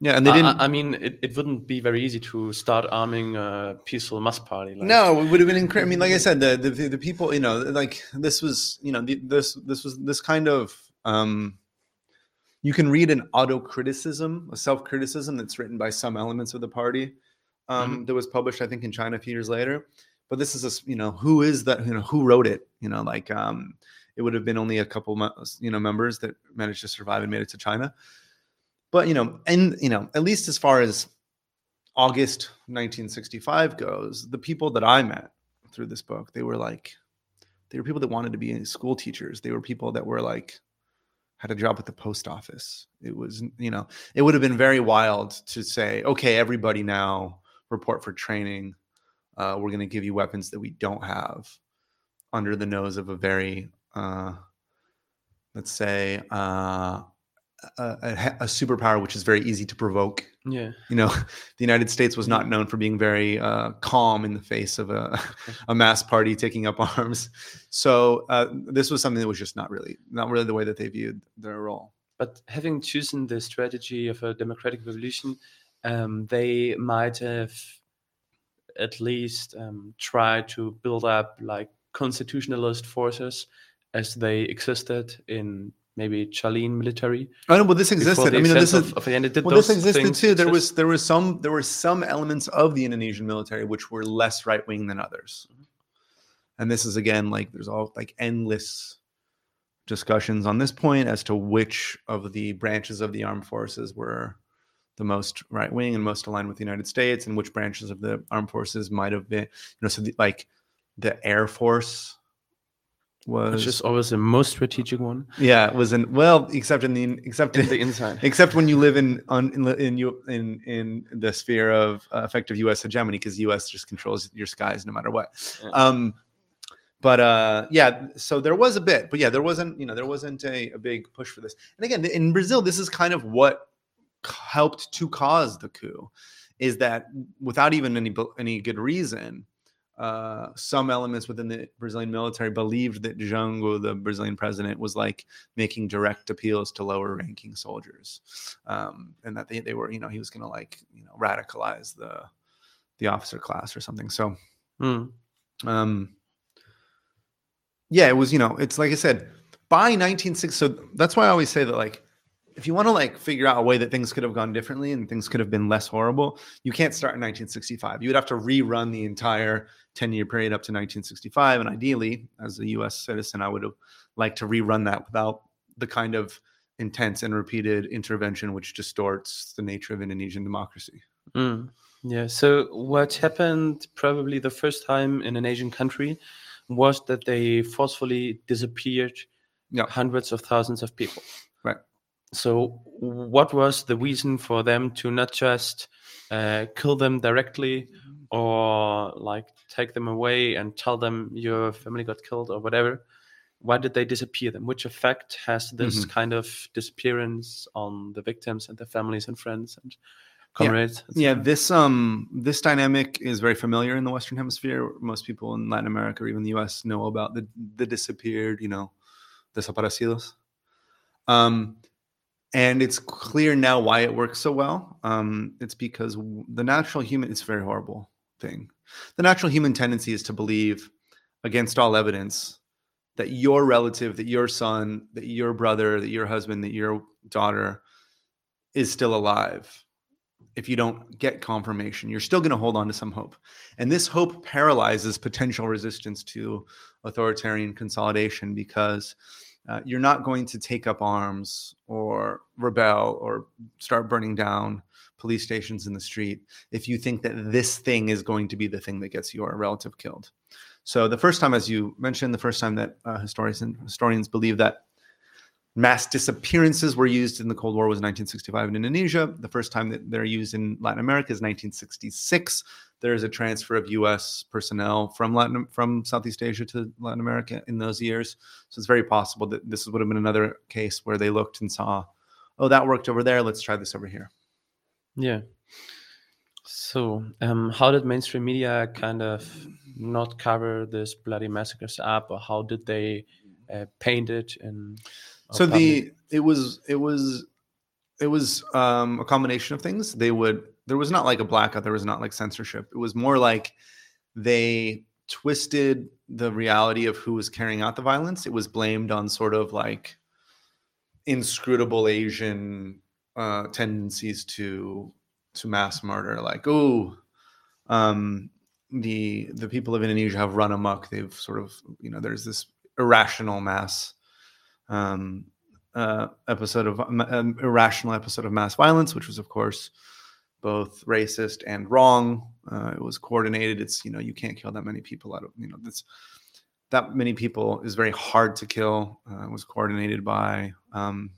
yeah, and they didn't. I, I mean, it, it wouldn't be very easy to start arming a peaceful mass party. Like, No, it would have been incredible. I mean, like I said, the, the the people, you know, like this was, you know, the, this this was this kind of. um You can read an auto criticism, a self criticism that's written by some elements of the party. Um, That was published, I think, in China a few years later. But this is a, you know, who is that? You know, who wrote it? You know, like um, it would have been only a couple, you know, members that managed to survive and made it to China. But you know, and you know, at least as far as August 1965 goes, the people that I met through this book, they were like, they were people that wanted to be school teachers. They were people that were like, had a job at the post office. It was, you know, it would have been very wild to say, okay, everybody now report for training. Uh, we're going to give you weapons that we don't have under the nose of a very, uh, let's say, uh, a, a, a superpower which is very easy to provoke Yeah. you know the united states was not known for being very uh, calm in the face of a, a mass party taking up arms so uh, this was something that was just not really not really the way that they viewed their role But having chosen the strategy of a democratic revolution, um, they might have at least um, tried to build up like constitutionalist forces as they existed in maybe Chilean military. oh no well this existed i mean this is of, of well this existed too there exist? was there was some there were some elements of the indonesian military which were less right-wing than others and this is again like there's all like endless discussions on this point as to which of the branches of the armed forces were the most right wing and most aligned with the United States, and which branches of the armed forces might have been, you know, so the, like the Air Force was, which is always the most strategic one yeah, it was in well, except in the except in in the inside. except when you live in on in in you in in the sphere of uh, effective U.S. hegemony, because U.S. just controls your skies no matter what. Yeah. Um, but uh, yeah, so there was a bit, but yeah, there wasn't you know there wasn't a, a big push for this. And again, in Brazil, this is kind of what helped to cause the coup, is that without even any any good reason. Uh, some elements within the Brazilian military believed that Jango, the Brazilian president, was like making direct appeals to lower ranking soldiers um, and that they, they were you know he was going to like you know radicalize the the officer class or something so Hmm. um yeah it was you know it's like i said by 1960 so that's why i always say that like if you want to like figure out a way that things could have gone differently and things could have been less horrible you can't start in 1965 you would have to rerun the entire 10 year period up to 1965 and ideally as a us citizen i would have liked to rerun that without the kind of intense and repeated intervention which distorts the nature of indonesian democracy Mm. Yeah. So what happened probably the first time in an Asian country was that they forcefully disappeared Yeah. hundreds of thousands of people. So what was the reason for them to not just uh, kill them directly or like take them away and tell them your family got killed or whatever, why did they disappear? Then which effect has this Mhm. kind of disappearance on the victims and their families and friends and comrades? et Yeah, this um this dynamic is very familiar in the Western Hemisphere. Most people in Latin America or even the U.S. know about the the disappeared, you know, desaparecidos. Um, and it's clear now why it works so well. Um, it's because the natural human it's a very horrible thing. The natural human tendency is to believe, against all evidence, that your relative, that your son, that your brother, that your husband, that your daughter is still alive if you don't get confirmation you're still going to hold on to some hope and this hope paralyzes potential resistance to authoritarian consolidation because uh, you're not going to take up arms or rebel or start burning down police stations in the street if you think that this thing is going to be the thing that gets your relative killed so the first time as you mentioned the first time that uh, historians historians believe that mass disappearances were used in the Cold War was 1965 in Indonesia. The first time that they're used in Latin America is 1966. There is a transfer of U.S. personnel from Latin from Southeast Asia to Latin America in those years. So it's very possible that this would have been another case where they looked and saw, oh, that worked over there. Let's try this over here. Yeah. So, um, how did mainstream media kind of not cover this bloody massacres up, or how did they uh, paint it And so public? the it was it was it was um a combination of things they would there was not like a blackout there was not like censorship. It was more like they twisted the reality of who was carrying out the violence. It was blamed on sort of like inscrutable asian uh tendencies to to mass murder. Like oh um the the people of indonesia have run amok. They've sort of you know there's this irrational mass um, uh, episode of um, irrational episode of mass violence, which was of course both racist and wrong. Uh, it was coordinated. It's you know you can't kill that many people out of you know this that many people is very hard to kill. Uh, it was coordinated by um,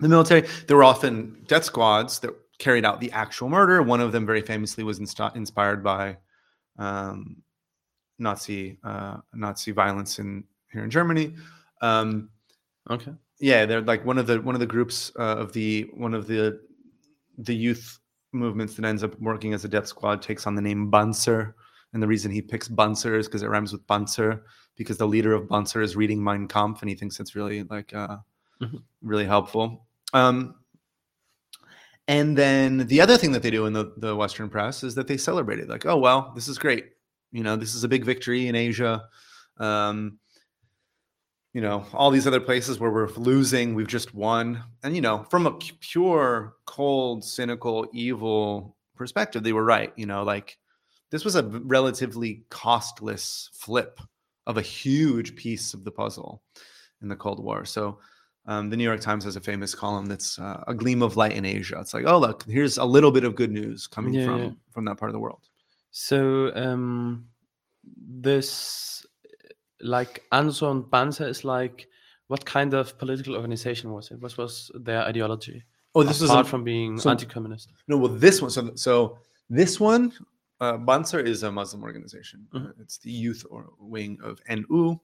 the military. There were often death squads that carried out the actual murder. One of them, very famously, was insta- inspired by um, Nazi uh, Nazi violence in here in Germany. Um, okay. yeah, they're like one of the one of the groups uh, of the one of the the youth movements that ends up working as a death squad takes on the name Banser, and the reason he picks Banser is because it rhymes with Panzer, because the leader of Banser is reading Mein Kampf, and he thinks it's really like uh, Mhm. really helpful. Um, and then the other thing that they do in the, the Western press is that they celebrate it, like, oh well, this is great. You know, this is a big victory in Asia. Um, you know, all these other places where we're losing, we've just won. And, you know, from a pure, cold, cynical, evil perspective, they were right. You know, like this was a relatively costless flip of a huge piece of the puzzle in the Cold War. So, um, the New York Times has a famous column that's uh, a gleam of light in Asia. It's like, oh, look, here's a little bit of good news coming Yeah, from yeah. from that part of the world. So um, this, like Ansor and Banser, is like what kind of political organization was it? What was their ideology? Oh, this was apart from being so- anti-communist. No, well, this one. So, so this one, uh, Banser is a Muslim organization. Mhm. Uh, It's the youth or wing of NU.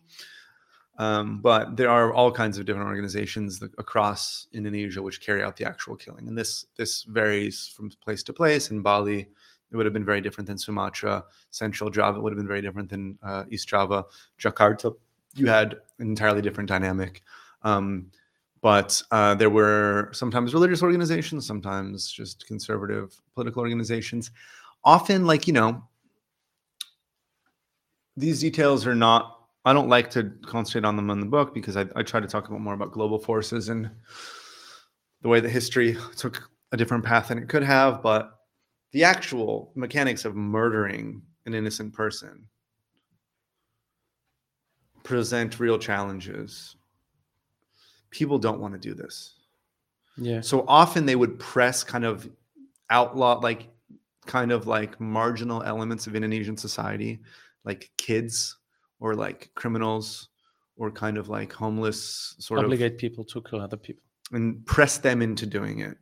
Um, but there are all kinds of different organizations that, across Indonesia which carry out the actual killing, and this this varies from place to place. In Bali, it would have been very different than Sumatra. Central Java It would have been very different than uh, East Java. Jakarta, you had an entirely different dynamic. Um, but uh, there were sometimes religious organizations, sometimes just conservative political organizations. Often, like you know, these details are not. I don't like to concentrate on them in the book because I, I try to talk about more about global forces and the way that history took a different path than it could have. But the actual mechanics of murdering an innocent person present real challenges. People don't want to do this. Yeah. So often they would press kind of outlaw, like kind of like marginal elements of Indonesian society, like kids or like criminals or kind of like homeless sort of Obligate people to kill other people. and press them into doing it.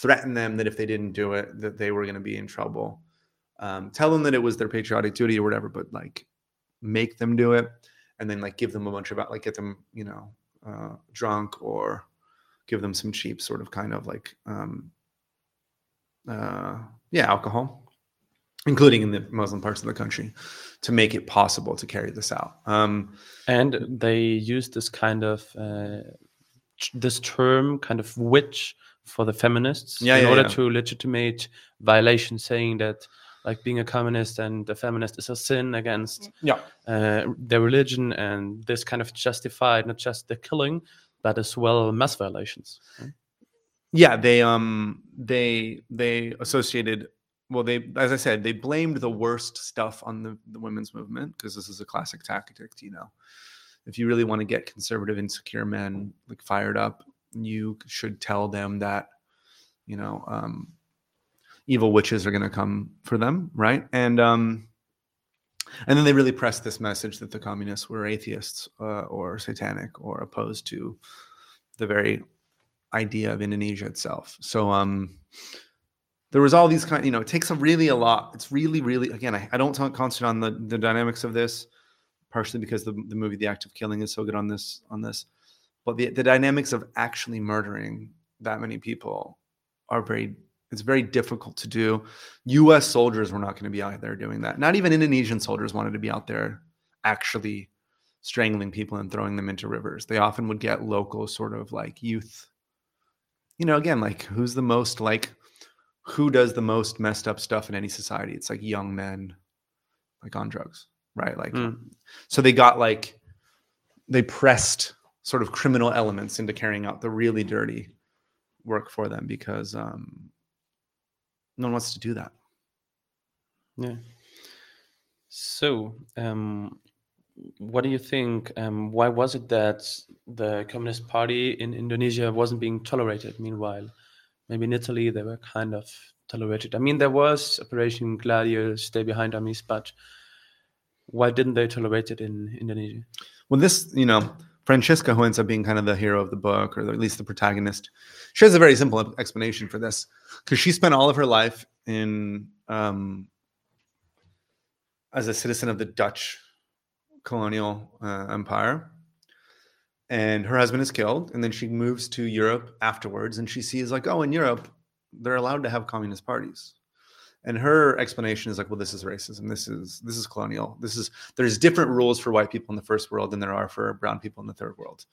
Threaten them that if they didn't do it, that they were going to be in trouble. Um, tell them that it was their patriotic duty or whatever, but like make them do it. and then like give them a bunch of like get them you know uh, drunk or give them some cheap sort of kind of like um, uh, yeah alcohol including in the muslim parts of the country to make it possible to carry this out um, and they use this kind of uh, this term kind of witch for the feminists Yeah, in yeah, order yeah. to legitimate violation saying that like being a communist and a feminist is a sin against yeah. uh, their religion and this kind of justified not just the killing but as well mass violations yeah they um they they associated well they as i said they blamed the worst stuff on the, the women's movement because this is a classic tactic you know. If you really want to get conservative insecure men like fired up you should tell them that you know um evil witches are going to come for them right? And um and then they really pressed this message that the communists were atheists uh, or satanic or opposed to the very idea of Indonesia itself. So um there was all these kind you know it takes a really a lot. It's really really again i, I don't talk concentrate on the, the dynamics of this partially because the, the movie the act of killing is so good on this on this but the, the dynamics of actually murdering that many people are very it's very difficult to do. Us soldiers were not going to be out there doing that. Not even indonesian soldiers wanted to be out there actually strangling people and throwing them into rivers. They often would get local sort of like youth. You know again like who's the most like who does the most messed up stuff in any society? It's like young men like on drugs right? Like Mm. so they got like they pressed sort of criminal elements into carrying out the really dirty work for them because um no one wants to do that Yeah. So, um, what do you think? Um, why was it that the Communist Party in Indonesia wasn't being tolerated? Meanwhile, maybe in Italy they were kind of tolerated. I mean, there was Operation Gladio, Stay Behind Armies, but why didn't they tolerate it in Indonesia? well this you know francesca who ends up being kind of the hero of the book or at least the protagonist. She has a very simple explanation for this because she spent all of her life in um as a citizen of the dutch colonial uh, empire. And her husband is killed and then she moves to europe afterwards and she sees like oh in europe they're allowed to have communist parties and her explanation is like well this is racism. This is this is colonial. This is there's different rules for white people in the first world than there are for brown people in the third world.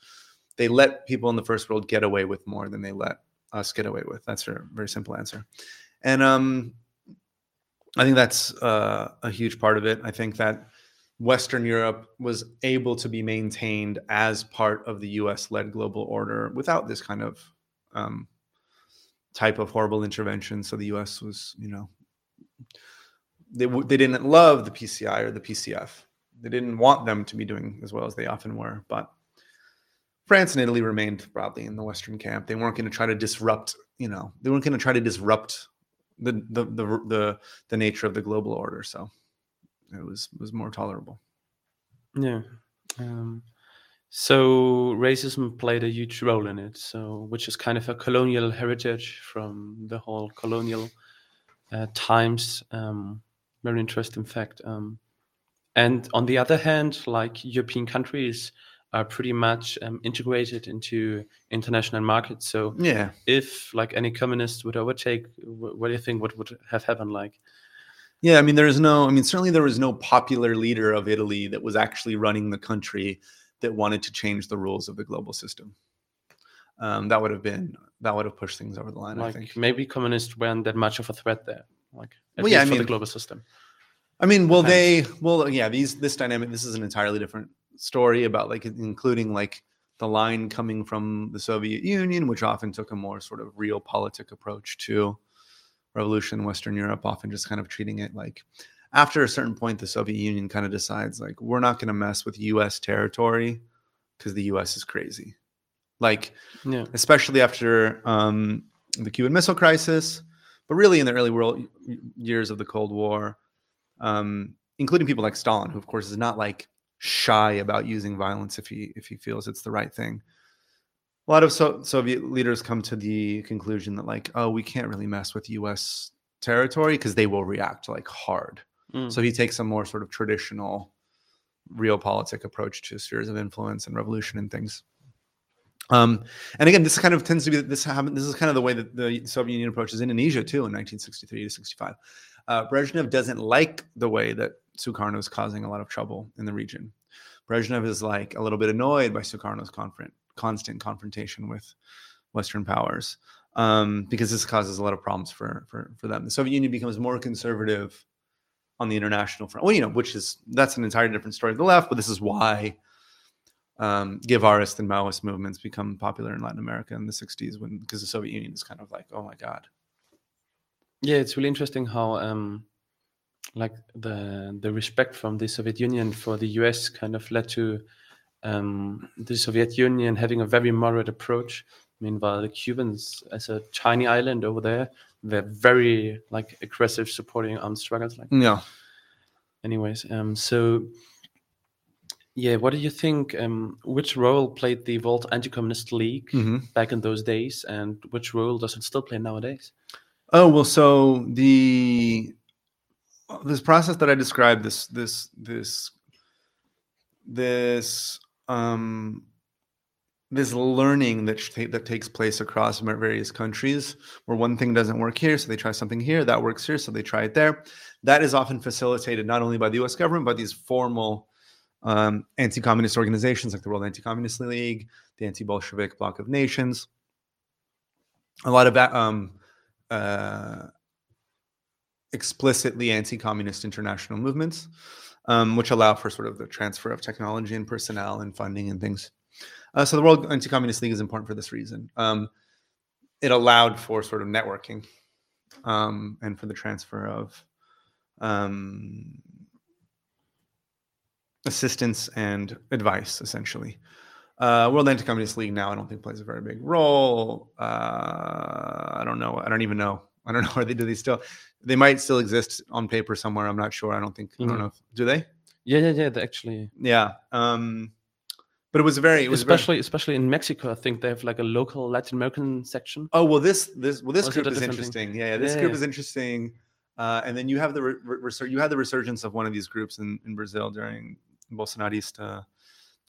They let people in the first world get away with more than they let us get away with. That's her very simple answer. And um i think that's uh, a huge part of it. I think that western europe was able to be maintained as part of the us led global order without this kind of um, type of horrible intervention. So the us was you know they, w- they didn't love the PCI or the PCF. They didn't want them to be doing as well as they often were. But France and Italy remained broadly in the Western camp. They weren't going to try to disrupt, you know, they weren't going to try to disrupt the, the the the the nature of the global order. So it was was more tolerable. Yeah. Um, so racism played a huge role in it. So, which is kind of a colonial heritage from the whole colonial uh, times. Um, very interesting fact. Um, and on the other hand, like European countries are pretty much um, integrated into international markets. So, Yeah. if like any communist would overtake, what do you think? What would have happened? Like, Yeah, I mean, there is no, I mean, certainly there was no popular leader of Italy that was actually running the country that wanted to change the rules of the global system. Um, that would have been, that would have pushed things over the line, I like think. maybe communists weren't that much of a threat there. Like, Well, yeah, I for the global system. I mean, will they, well, yeah, these, this dynamic, this is an entirely different story about like, including like the line coming from the Soviet Union, which often took a more sort of realpolitik approach to revolution in Western Europe, often just kind of treating it like, after a certain point, the Soviet Union kind of decides like we're not going to mess with U.S. territory because the U.S. is crazy. Like Yeah. especially after um, the Cuban Missile Crisis, but really in the early world years of the Cold War, um, including people like Stalin, who of course is not like shy about using violence if he if he feels it's the right thing. A lot of so- Soviet leaders come to the conclusion that like, oh, we can't really mess with U.S. territory because they will react like hard. Mm. So he takes a more sort of traditional realpolitik approach to spheres of influence and revolution and things. Um, and again, this kind of tends to be this happened. This is kind of the way that the Soviet Union approaches Indonesia too in 1963 to 65. Uh, Brezhnev doesn't like the way that Sukarno is causing a lot of trouble in the region. Brezhnev is like a little bit annoyed by Sukarno's confront, constant confrontation with Western powers um, because this causes a lot of problems for, for for them. The Soviet Union becomes more conservative on the international front. Well, you know, which is that's an entirely different story to the left, but this is why um, Guevarist and Maoist movements become popular in Latin America in the 60s when because the Soviet Union is kind of like, oh my god. Yeah, it's really interesting how um, like the the respect from the Soviet Union for the US kind of led to um, the Soviet Union having a very moderate approach. Meanwhile, the Cubans, as a tiny island over there, they're very like aggressive, supporting armed struggles. Like, Yeah. anyways, um, so yeah, what do you think? Um, which role played the World Anti-Communist League Mhm. back in those days, and which role does it still play nowadays? Oh well, so the this process that I described, this this this this um this learning that sh- that takes place across various countries, where one thing doesn't work here, so they try something here, that works here, so they try it there. That is often facilitated not only by the U.S. government, but these formal um, anti-communist organizations like the World Anti-Communist League, the Anti-Bolshevik Bloc of Nations. A lot of. Um, uh, explicitly anti-communist international movements, um, which allow for sort of the transfer of technology and personnel and funding and things. Uh, so the World Anti-Communist League is important for this reason. Um, it allowed for sort of networking um, and for the transfer of um, assistance and advice, essentially. Uh, World Anti-Communist League now, I don't think plays a very big role. Uh, I don't know. I don't even know. I don't know where they do these still. They might still exist on paper somewhere. I'm not sure. I don't think. I Mhm. don't know. If, do they? Yeah, yeah, yeah. They actually, Yeah. Um, but it was very. It was very- especially especially in Mexico, I think they have like a local Latin American section. Oh well, this this well this group is thing? interesting. Yeah, yeah, this Yeah, group yeah. is interesting. Uh, and then you have the re- you had the resurgence of one of these groups in, in Brazil during Bolsonarista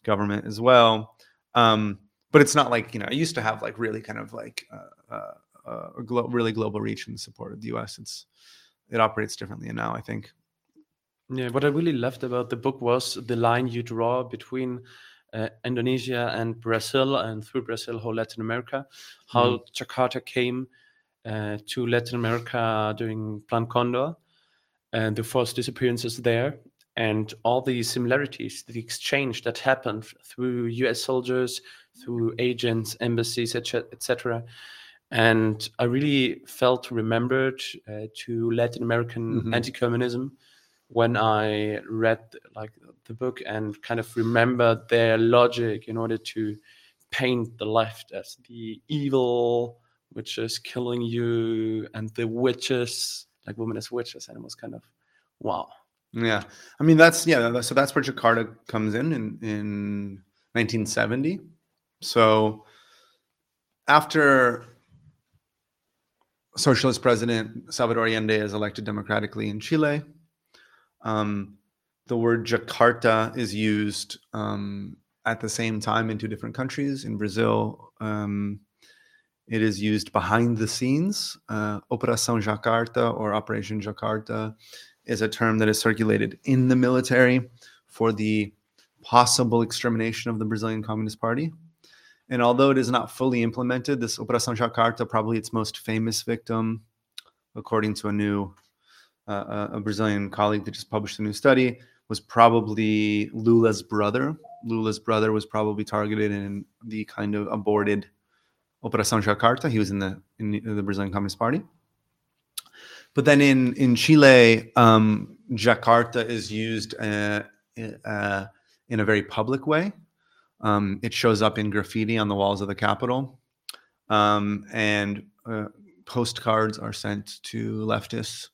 government as well. Um, but it's not like you know it used to have like really kind of like uh, uh, uh, a glo- really global reach and support of the U.S. It's it operates differently now. I think. Yeah, what I really loved about the book was the line you draw between uh, Indonesia and Brazil, and through Brazil, whole Latin America. How Jakarta came uh, to Latin America during Plan Condor, and the forced disappearances there, and all the similarities, the exchange that happened through U.S. soldiers, through agents, embassies, etc., etc. And I really felt remembered uh, to Latin American Mhm. anti-communism when I read like the book and kind of remembered their logic in order to paint the left as the evil, which is killing you, and the witches, like women as witches, and it was kind of wow. Yeah, I mean that's yeah. So that's where Jakarta comes in in in 1970. So after socialist president Salvador Allende is elected democratically in Chile, um, the word Jakarta is used um, at the same time in two different countries. In Brazil, um, it is used behind the scenes. Uh, Operação Jakarta or Operation Jakarta is a term that is circulated in the military for the possible extermination of the Brazilian Communist Party. And although it is not fully implemented, this Operação Jakarta, probably its most famous victim, according to a new uh, a- a Brazilian colleague that just published a new study, was probably Lula's brother. Lula's brother was probably targeted in the kind of aborted Operação Jakarta. He was in the in the Brazilian Communist Party. But then in in Chile, um, Jakarta is used uh, uh, in a very public way. Um, it shows up in graffiti on the walls of the Capitol, um, and uh, postcards are sent to leftists,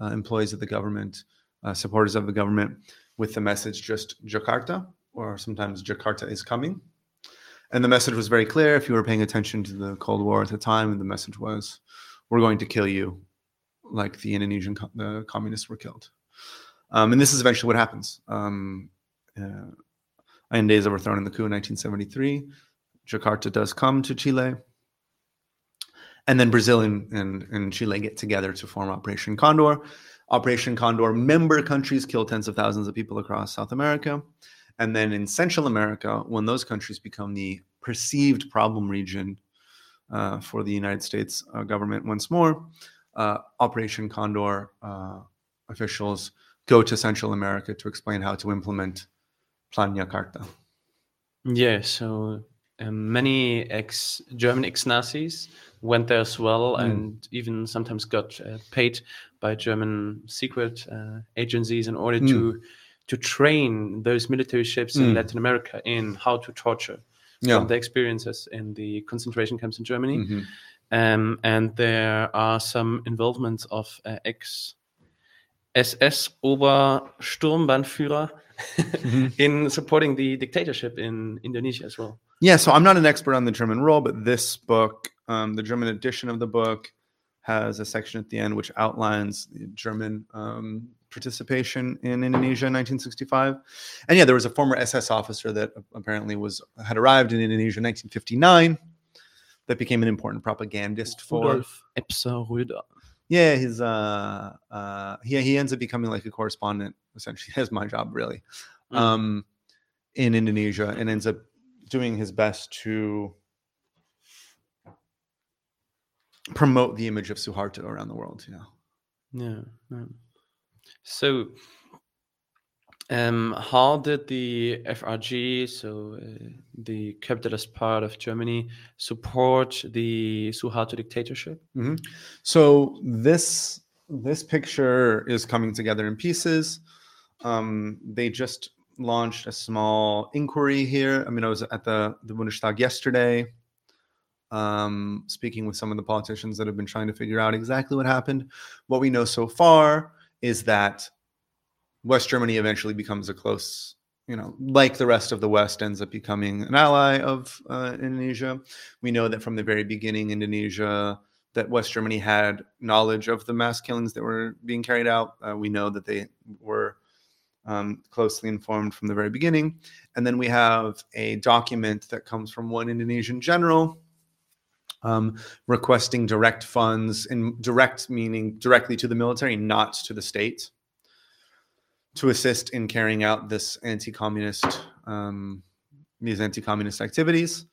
uh, employees of the government, uh, supporters of the government, with the message just Jakarta, or sometimes Jakarta is coming. And the message was very clear. If you were paying attention to the Cold War at the time, the message was, "We're going to kill you." Like the Indonesian co- the communists were killed. Um, and this is eventually what happens. Um, uh, Allende is overthrown in the coup in 1973. Jakarta does come to Chile. And then Brazil and, and, and Chile get together to form Operation Condor. Operation Condor member countries kill tens of thousands of people across South America. And then in Central America, when those countries become the perceived problem region uh, for the United States uh, government once more, uh, Operation Condor uh, officials go to Central America to explain how to implement Plan Jakarta. Yeah, so um, many ex German ex Nazis went there as well, Mm. and even sometimes got uh, paid by German secret uh, agencies in order Mm. to to train those military ships in Mm. Latin America in how to torture Yeah. from the experiences in the concentration camps in Germany. Mhm. Um, and there are some involvements of uh, ex SS Obersturmbannführer Mhm. in supporting the dictatorship in Indonesia as well. Yeah, so I'm not an expert on the German role, but this book, um, the German edition of the book, has a section at the end which outlines the German um, participation in Indonesia in 1965. And yeah, there was a former SS officer that apparently was had arrived in Indonesia in 1959 that became an important propagandist for. Rudolf Röder. Yeah, his uh, uh, he he ends up becoming like a correspondent essentially. Has my job really, Mm. um, in Indonesia, and ends up doing his best to promote the image of Suharto around the world. Yeah. Yeah. yeah. So, um, how did the FRG, so uh, the capitalist part of Germany, support the Suharto dictatorship? So this this picture is coming together in pieces. Um, they just launched a small inquiry here. I mean, I was at the the Bundestag yesterday, um, speaking with some of the politicians that have been trying to figure out exactly what happened. What we know so far is that West Germany eventually becomes a close, you know, like the rest of the West, ends up becoming an ally of uh, Indonesia. We know that from the very beginning, Indonesia that West Germany had knowledge of the mass killings that were being carried out. Uh, we know that they were um, closely informed from the very beginning. And then we have a document that comes from one Indonesian general um, requesting direct funds, and direct meaning directly to the military, not to the state, to assist in carrying out this anti-communist um, these anti-communist activities.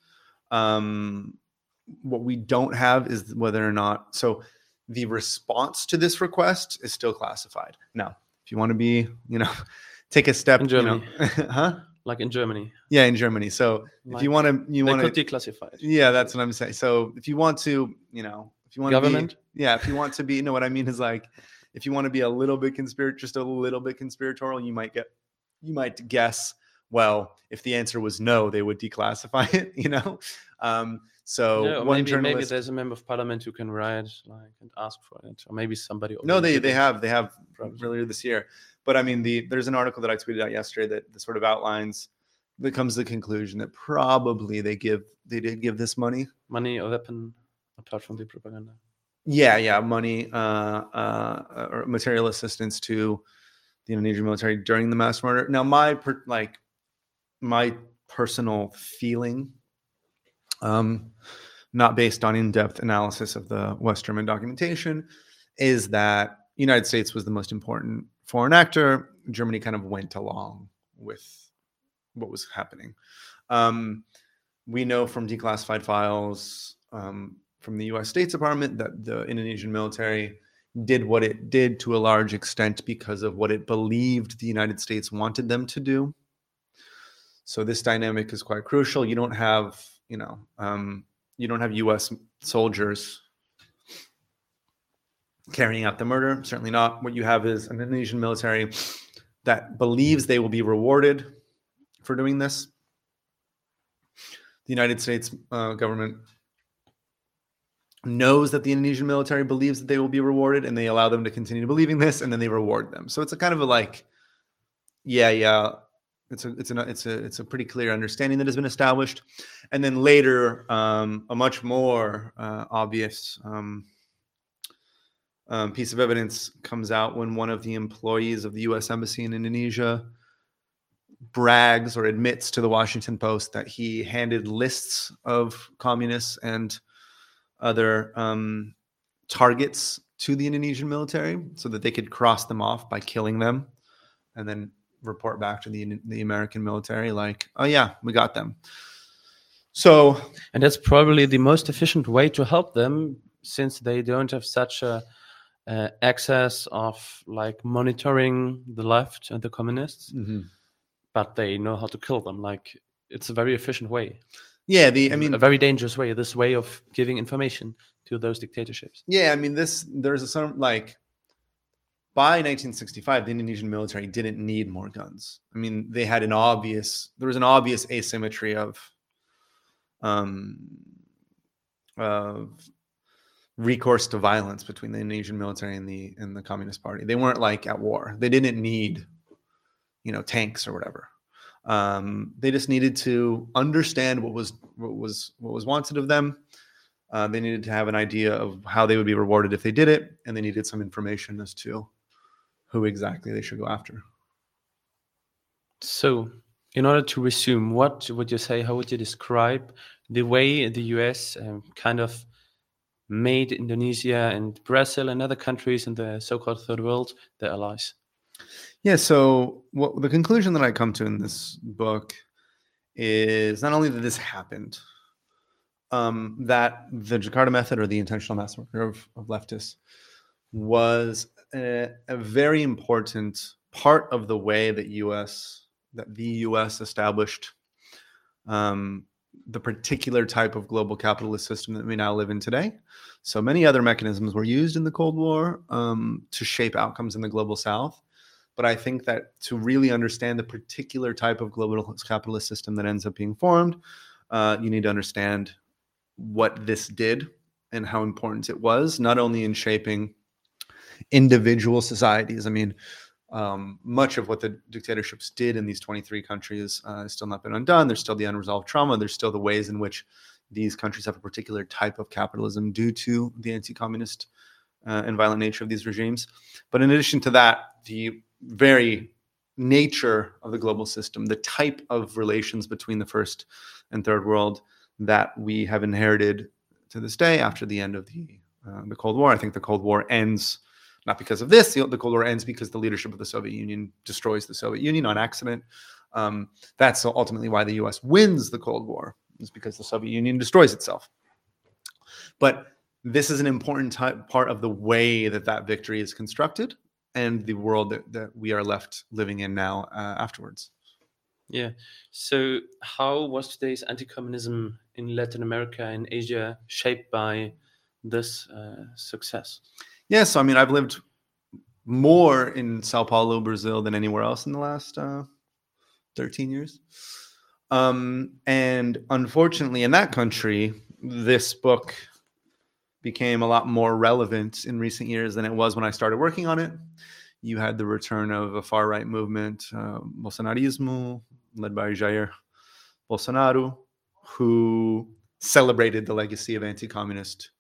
Um, what we don't have is whether or not so the response to this request is still classified now if you want to be you know take a step In you know Germany. huh Like in Germany, yeah in germany so if you want to you want to declassify it. yeah that's what i'm saying so if you want to you know if you want Government? to be, yeah if you want to be you know what i mean is like if you want to be a little bit conspiratorial just a little bit conspiratorial you might get you might guess well if the answer was no they would declassify it you know um so or one maybe, maybe there's a member of parliament who can write like and ask for it, or maybe somebody. No, they they have they have Probably. earlier this year. But I mean, the there's an article that I tweeted out yesterday that, that sort of outlines that comes to the conclusion that probably they give they did give this money. money or weapon apart from the propaganda. Yeah, yeah, money uh, uh, or material assistance to the Indonesian military during the mass murder. Now, my per, like my personal feeling, um, not based on in-depth analysis of the West German documentation, is that United States was the most important foreign actor. Germany kind of went along with what was happening. Um, we know from declassified files um, from the U.S. State Department that the Indonesian military did what it did to a large extent because of what it believed the United States wanted them to do. So this dynamic is quite crucial. You don't have, you know, um, you don't have U.S. soldiers carrying out the murder. Certainly not. What you have is an Indonesian military that believes they will be rewarded for doing this. The United States uh, government knows that the Indonesian military believes that they will be rewarded, and they allow them to continue believing this, and then they reward them. So it's a kind of a like, yeah, yeah. It's a it's a it's a it's a pretty clear understanding that has been established, and then later, um, a much more uh, obvious um, um, piece of evidence comes out when one of the employees of the U.S. embassy in Indonesia brags or admits to the Washington Post that he handed lists of communists and other um, targets to the Indonesian military so that they could cross them off by killing them and then report back to the the American military like, "Oh yeah, we got them." So, and that's probably the most efficient way to help them since they don't have such a uh, access of like monitoring the left and the communists, mm-hmm. but they know how to kill them. Like it's a very efficient way. Yeah, the I mean a very dangerous way. This way of giving information to those dictatorships. Yeah, I mean this. There's a some like by 1965, the Indonesian military didn't need more guns. I mean, they had an obvious there was an obvious asymmetry of um of recourse to violence between the Indonesian military and the and the Communist Party. They weren't like at war. They didn't need, you know, tanks or whatever. Um, they just needed to understand what was what was what was wanted of them. Uh, they needed to have an idea of how they would be rewarded if they did it, and they needed some information as to who exactly they should go after. So, in order to resume, what would you say? How would you describe the way the U.S. Um, kind of made Indonesia and Brazil and other countries in the so-called third world their allies? Yeah. So what the conclusion that I come to in this book is not only that this happened, um, that the Jakarta method or the intentional massacre of, of leftists was a, a, very important part of the way that U.S. that the U.S. established um, the particular type of global capitalist system that we now live in today. So many other mechanisms were used in the Cold War um, to shape outcomes in the global South. But I think that to really understand the particular type of global capitalist system that ends up being formed, uh, you need to understand what this did and how important it was, not only in shaping individual societies. I mean, um, much of what the dictatorships did in these 23 countries uh, has still not been undone. There's still the unresolved trauma. There's still the ways in which these countries have a particular type of capitalism due to the anti-communist uh, and violent nature of these regimes. But in addition to that, the very nature of the global system, the type of relations between the first and third world that we have inherited to this day after the end of the uh, the Cold War. I think the Cold War ends not because of this. The, Cold War ends because the leadership of the Soviet Union destroys the Soviet Union on accident. Um, that's ultimately why the U.S. wins the Cold War, is because the Soviet Union destroys itself. But this is an important t- part of the way that that victory is constructed and the world that, that we are left living in now uh, afterwards. Yeah. So, how was today's anti communism in Latin America and Asia shaped by this uh, success? Yeah, so I mean, I've lived more in Sao Paulo, Brazil, than anywhere else in the last uh, 13 years. Um, and unfortunately, in that country, this book became a lot more relevant in recent years than it was when I started working on it. You had the return of a far right movement, uh, Bolsonarismo, led by Jair Bolsonaro, who celebrated the legacy of anti communist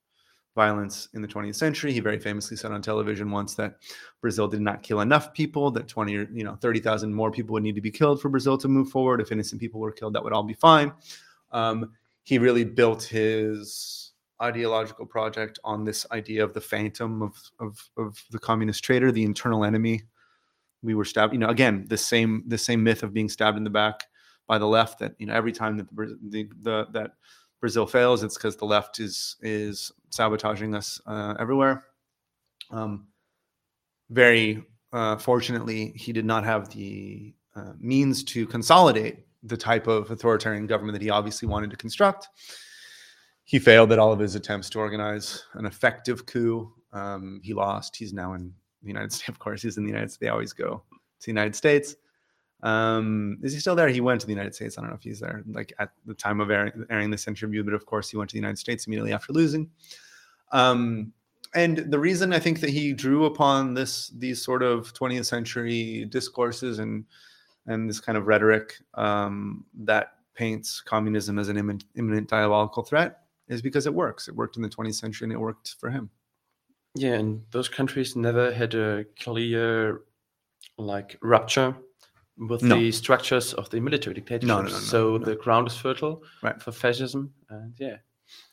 violence in the 20th century. He very famously said on television once that Brazil did not kill enough people, that 20 or you know 30,000 more people would need to be killed for Brazil to move forward. If innocent people were killed, that would all be fine. Um, he really built his ideological project on this idea of the phantom of, of, of the communist traitor, the internal enemy. We were stabbed, you know, again, the same the same myth of being stabbed in the back by the left that you know every time that the, the, the that Brazil fails, it's because the left is is sabotaging us uh, everywhere. Um, very uh, fortunately, he did not have the uh, means to consolidate the type of authoritarian government that he obviously wanted to construct. He failed at all of his attempts to organize an effective coup. Um, he lost. He's now in the United States. Of course, he's in the United States. They always go to the United States. Um, is he still there? He went to the United States. I don't know if he's there, like at the time of airing, airing this interview, but of course he went to the United States immediately after losing. Um, and the reason I think that he drew upon this these sort of 20th century discourses and and this kind of rhetoric um, that paints communism as an imminent, imminent diabolical threat is because it works. It worked in the 20th century and it worked for him. Yeah, and those countries never had a clear like rupture with No. the structures of the military dictatorship. no, no, no. so no. the ground is fertile Right. for fascism, and yeah,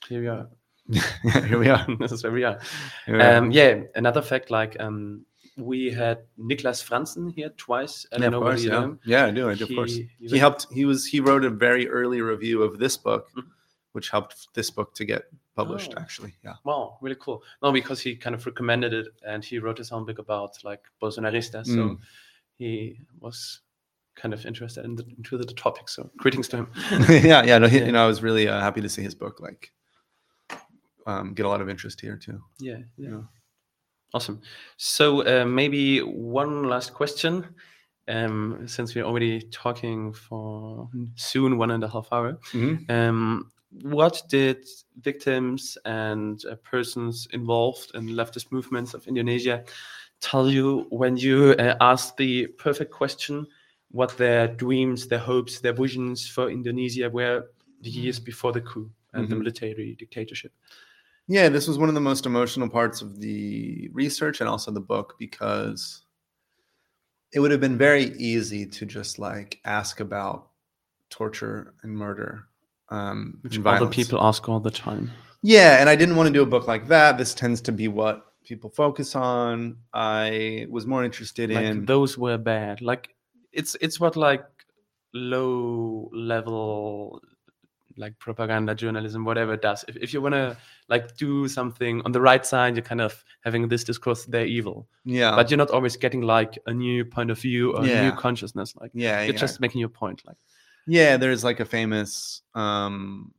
here we are. Here we are. this is where we are. We are. Um, yeah, another fact like um, we had Niklas Franzen here twice. I yeah, don't of know whether course, know yeah. him. yeah, I do. I do, of course. He- he He helped. He was. He wrote a very early review of this book, Mhm. Which helped this book to get published. Oh. Actually, yeah. Wow, really cool. No, because he kind of recommended it, and he wrote his own book about like Bolsonaristas. So Mm. he was kind of interested in the, into the topic. So greetings to him. yeah, yeah. No, he, Yeah. you know, I was really uh, happy to see his book like um, get a lot of interest here too. yeah, yeah, Yeah. awesome. So uh, maybe one last question, um, since we're already talking for soon one and a half hour. Mhm. Um, what did victims and uh, persons involved in leftist movements of Indonesia tell you when you uh, asked the perfect question what their dreams, their hopes, their visions for Indonesia were the years before the coup and the Mhm. military dictatorship? Yeah, this was one of the most emotional parts of the research and also the book because it would have been very easy to just like ask about torture and murder. Um, Which other violence. people ask all the time. Yeah, and I didn't want to do a book like that. This tends to be what people focus on. I was more interested Like in those were bad. Like it's it's what like low level like propaganda journalism whatever it does if, if you want to like do something on the right side you're kind of having this discourse they're evil yeah, but you're not always getting like a new point of view or a new consciousness like yeah, you're yeah. just making your point like Yeah, there's like a famous um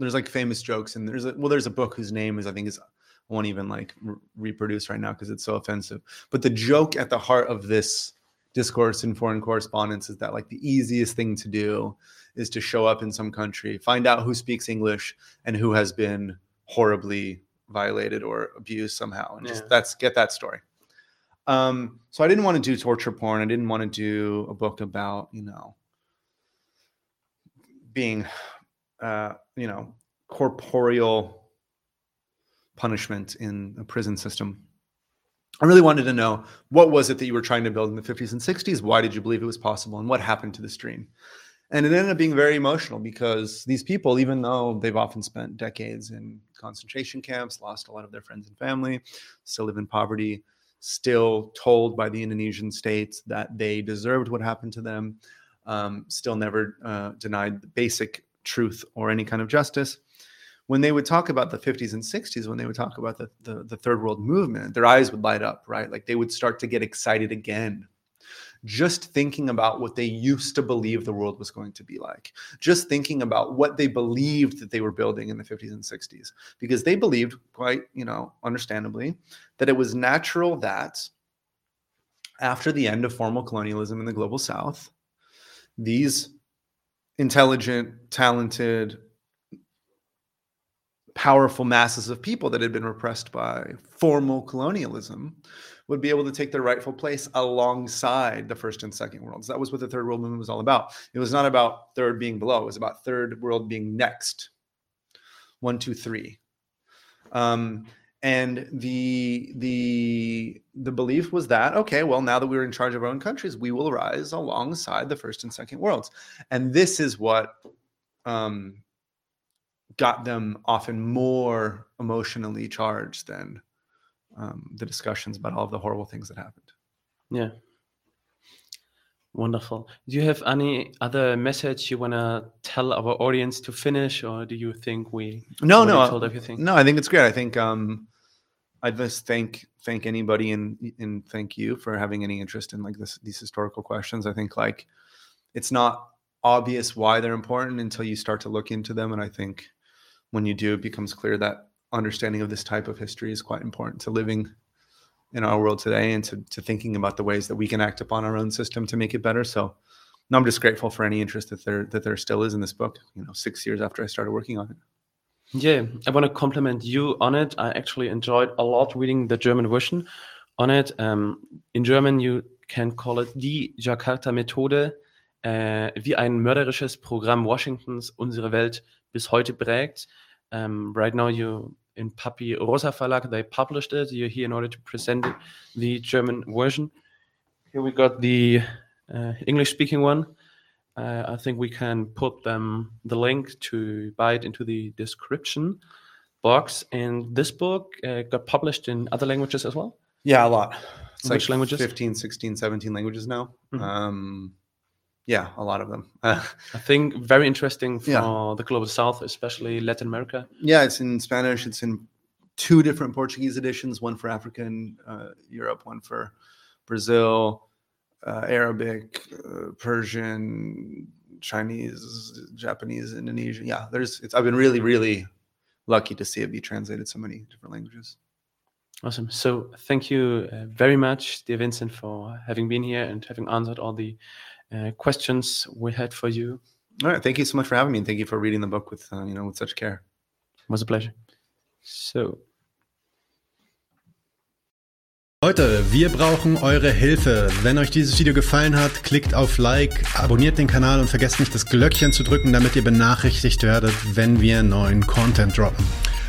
there's like famous jokes and there's a well there's a book whose name is I think is I won't even like re- reproduce right now because it's so offensive. But the joke at the heart of this discourse in foreign correspondence is that like the easiest thing to do is to show up in some country, find out who speaks English and who has been horribly violated or abused somehow and just that's get that story. Um so I didn't want to do torture porn. I didn't want to do a book about, you know, being uh, you know corporeal punishment in a prison system. I really wanted to know what was it that you were trying to build in the 50s and 60s why did you believe it was possible? And what happened to this dream? And it ended up being very emotional because these people even though they've often spent decades in concentration camps lost a lot of their friends and family still live in poverty still told by the indonesian states that they deserved what happened to them um, still never uh, denied the basic truth or any kind of justice. When they would talk about the 50s and 60s, when they would talk about the, the, the third world movement, their eyes would light up, right? Like they would start to get excited again. Just thinking about what they used to believe the world was going to be like. Just thinking about what they believed that they were building in the 50s and 60s. Because they believed, quite, you know, understandably, that it was natural that after the end of formal colonialism in the global south, these intelligent, talented, powerful masses of people that had been repressed by formal colonialism would be able to take their rightful place alongside the first and second worlds. That was what the third world movement was all about. It was not about third being below, it was about third world being next. One, two, three. Um, and the the the belief was that okay well now that we're in charge of our own countries we will rise alongside the first and second worlds. And this is what um got them often more emotionally charged than um, the discussions about all of the horrible things that happened. Yeah wonderful. Do you have any other message you want to tell our audience to finish or do you think we no no told everything? no i think it's great. I think um i just thank thank anybody and and thank you for having any interest in like this these historical questions. I think like it's not obvious why they're important until you start to look into them and i think when you do it becomes clear that understanding of this type of history is quite important to living in our world today and to, to thinking about the ways that we can act upon our own system to make it better so no, i'm just grateful for any interest that there that there still is in this book you know six years after i started working on it Yeah, I want to compliment you on it. I actually enjoyed a lot reading the German version on it. Um, in German, you can call it die Jakarta-Methode, äh, wie ein mörderisches Programm Washingtons unsere Welt bis heute prägt. Um, right now, you in PapyRossa Verlag, they published it. You're here in order to present it, the German version. Here we got the uh, English speaking one. Uh, I think we can put them the link to buy it into the description box. And this book uh, got published in other languages as well. Yeah, a lot. It's Which like languages? 15, 16, 17 languages now. Mhm. Um, yeah, a lot of them. Uh, I think very interesting for Yeah. the global south, especially Latin America. yeah, it's in Spanish. It's in two different Portuguese editions one for Africa and uh, Europe, one for Brazil, uh, Arabic, uh, Persian, Chinese, Japanese, Indonesian. Yeah, there's. It's. I've been really, really lucky to see it be translated so many different languages. Awesome. So thank you uh, very much, dear Vincent, for having been here and having answered all the uh, questions we had for you. All right, thank you so much for having me, and thank you for reading the book with uh, you know with such care. It was a pleasure. So Leute, wir brauchen eure Hilfe. Wenn euch dieses Video gefallen hat, klickt auf Like, abonniert den Kanal und vergesst nicht das Glöckchen zu drücken, damit ihr benachrichtigt werdet, wenn wir neuen Content droppen.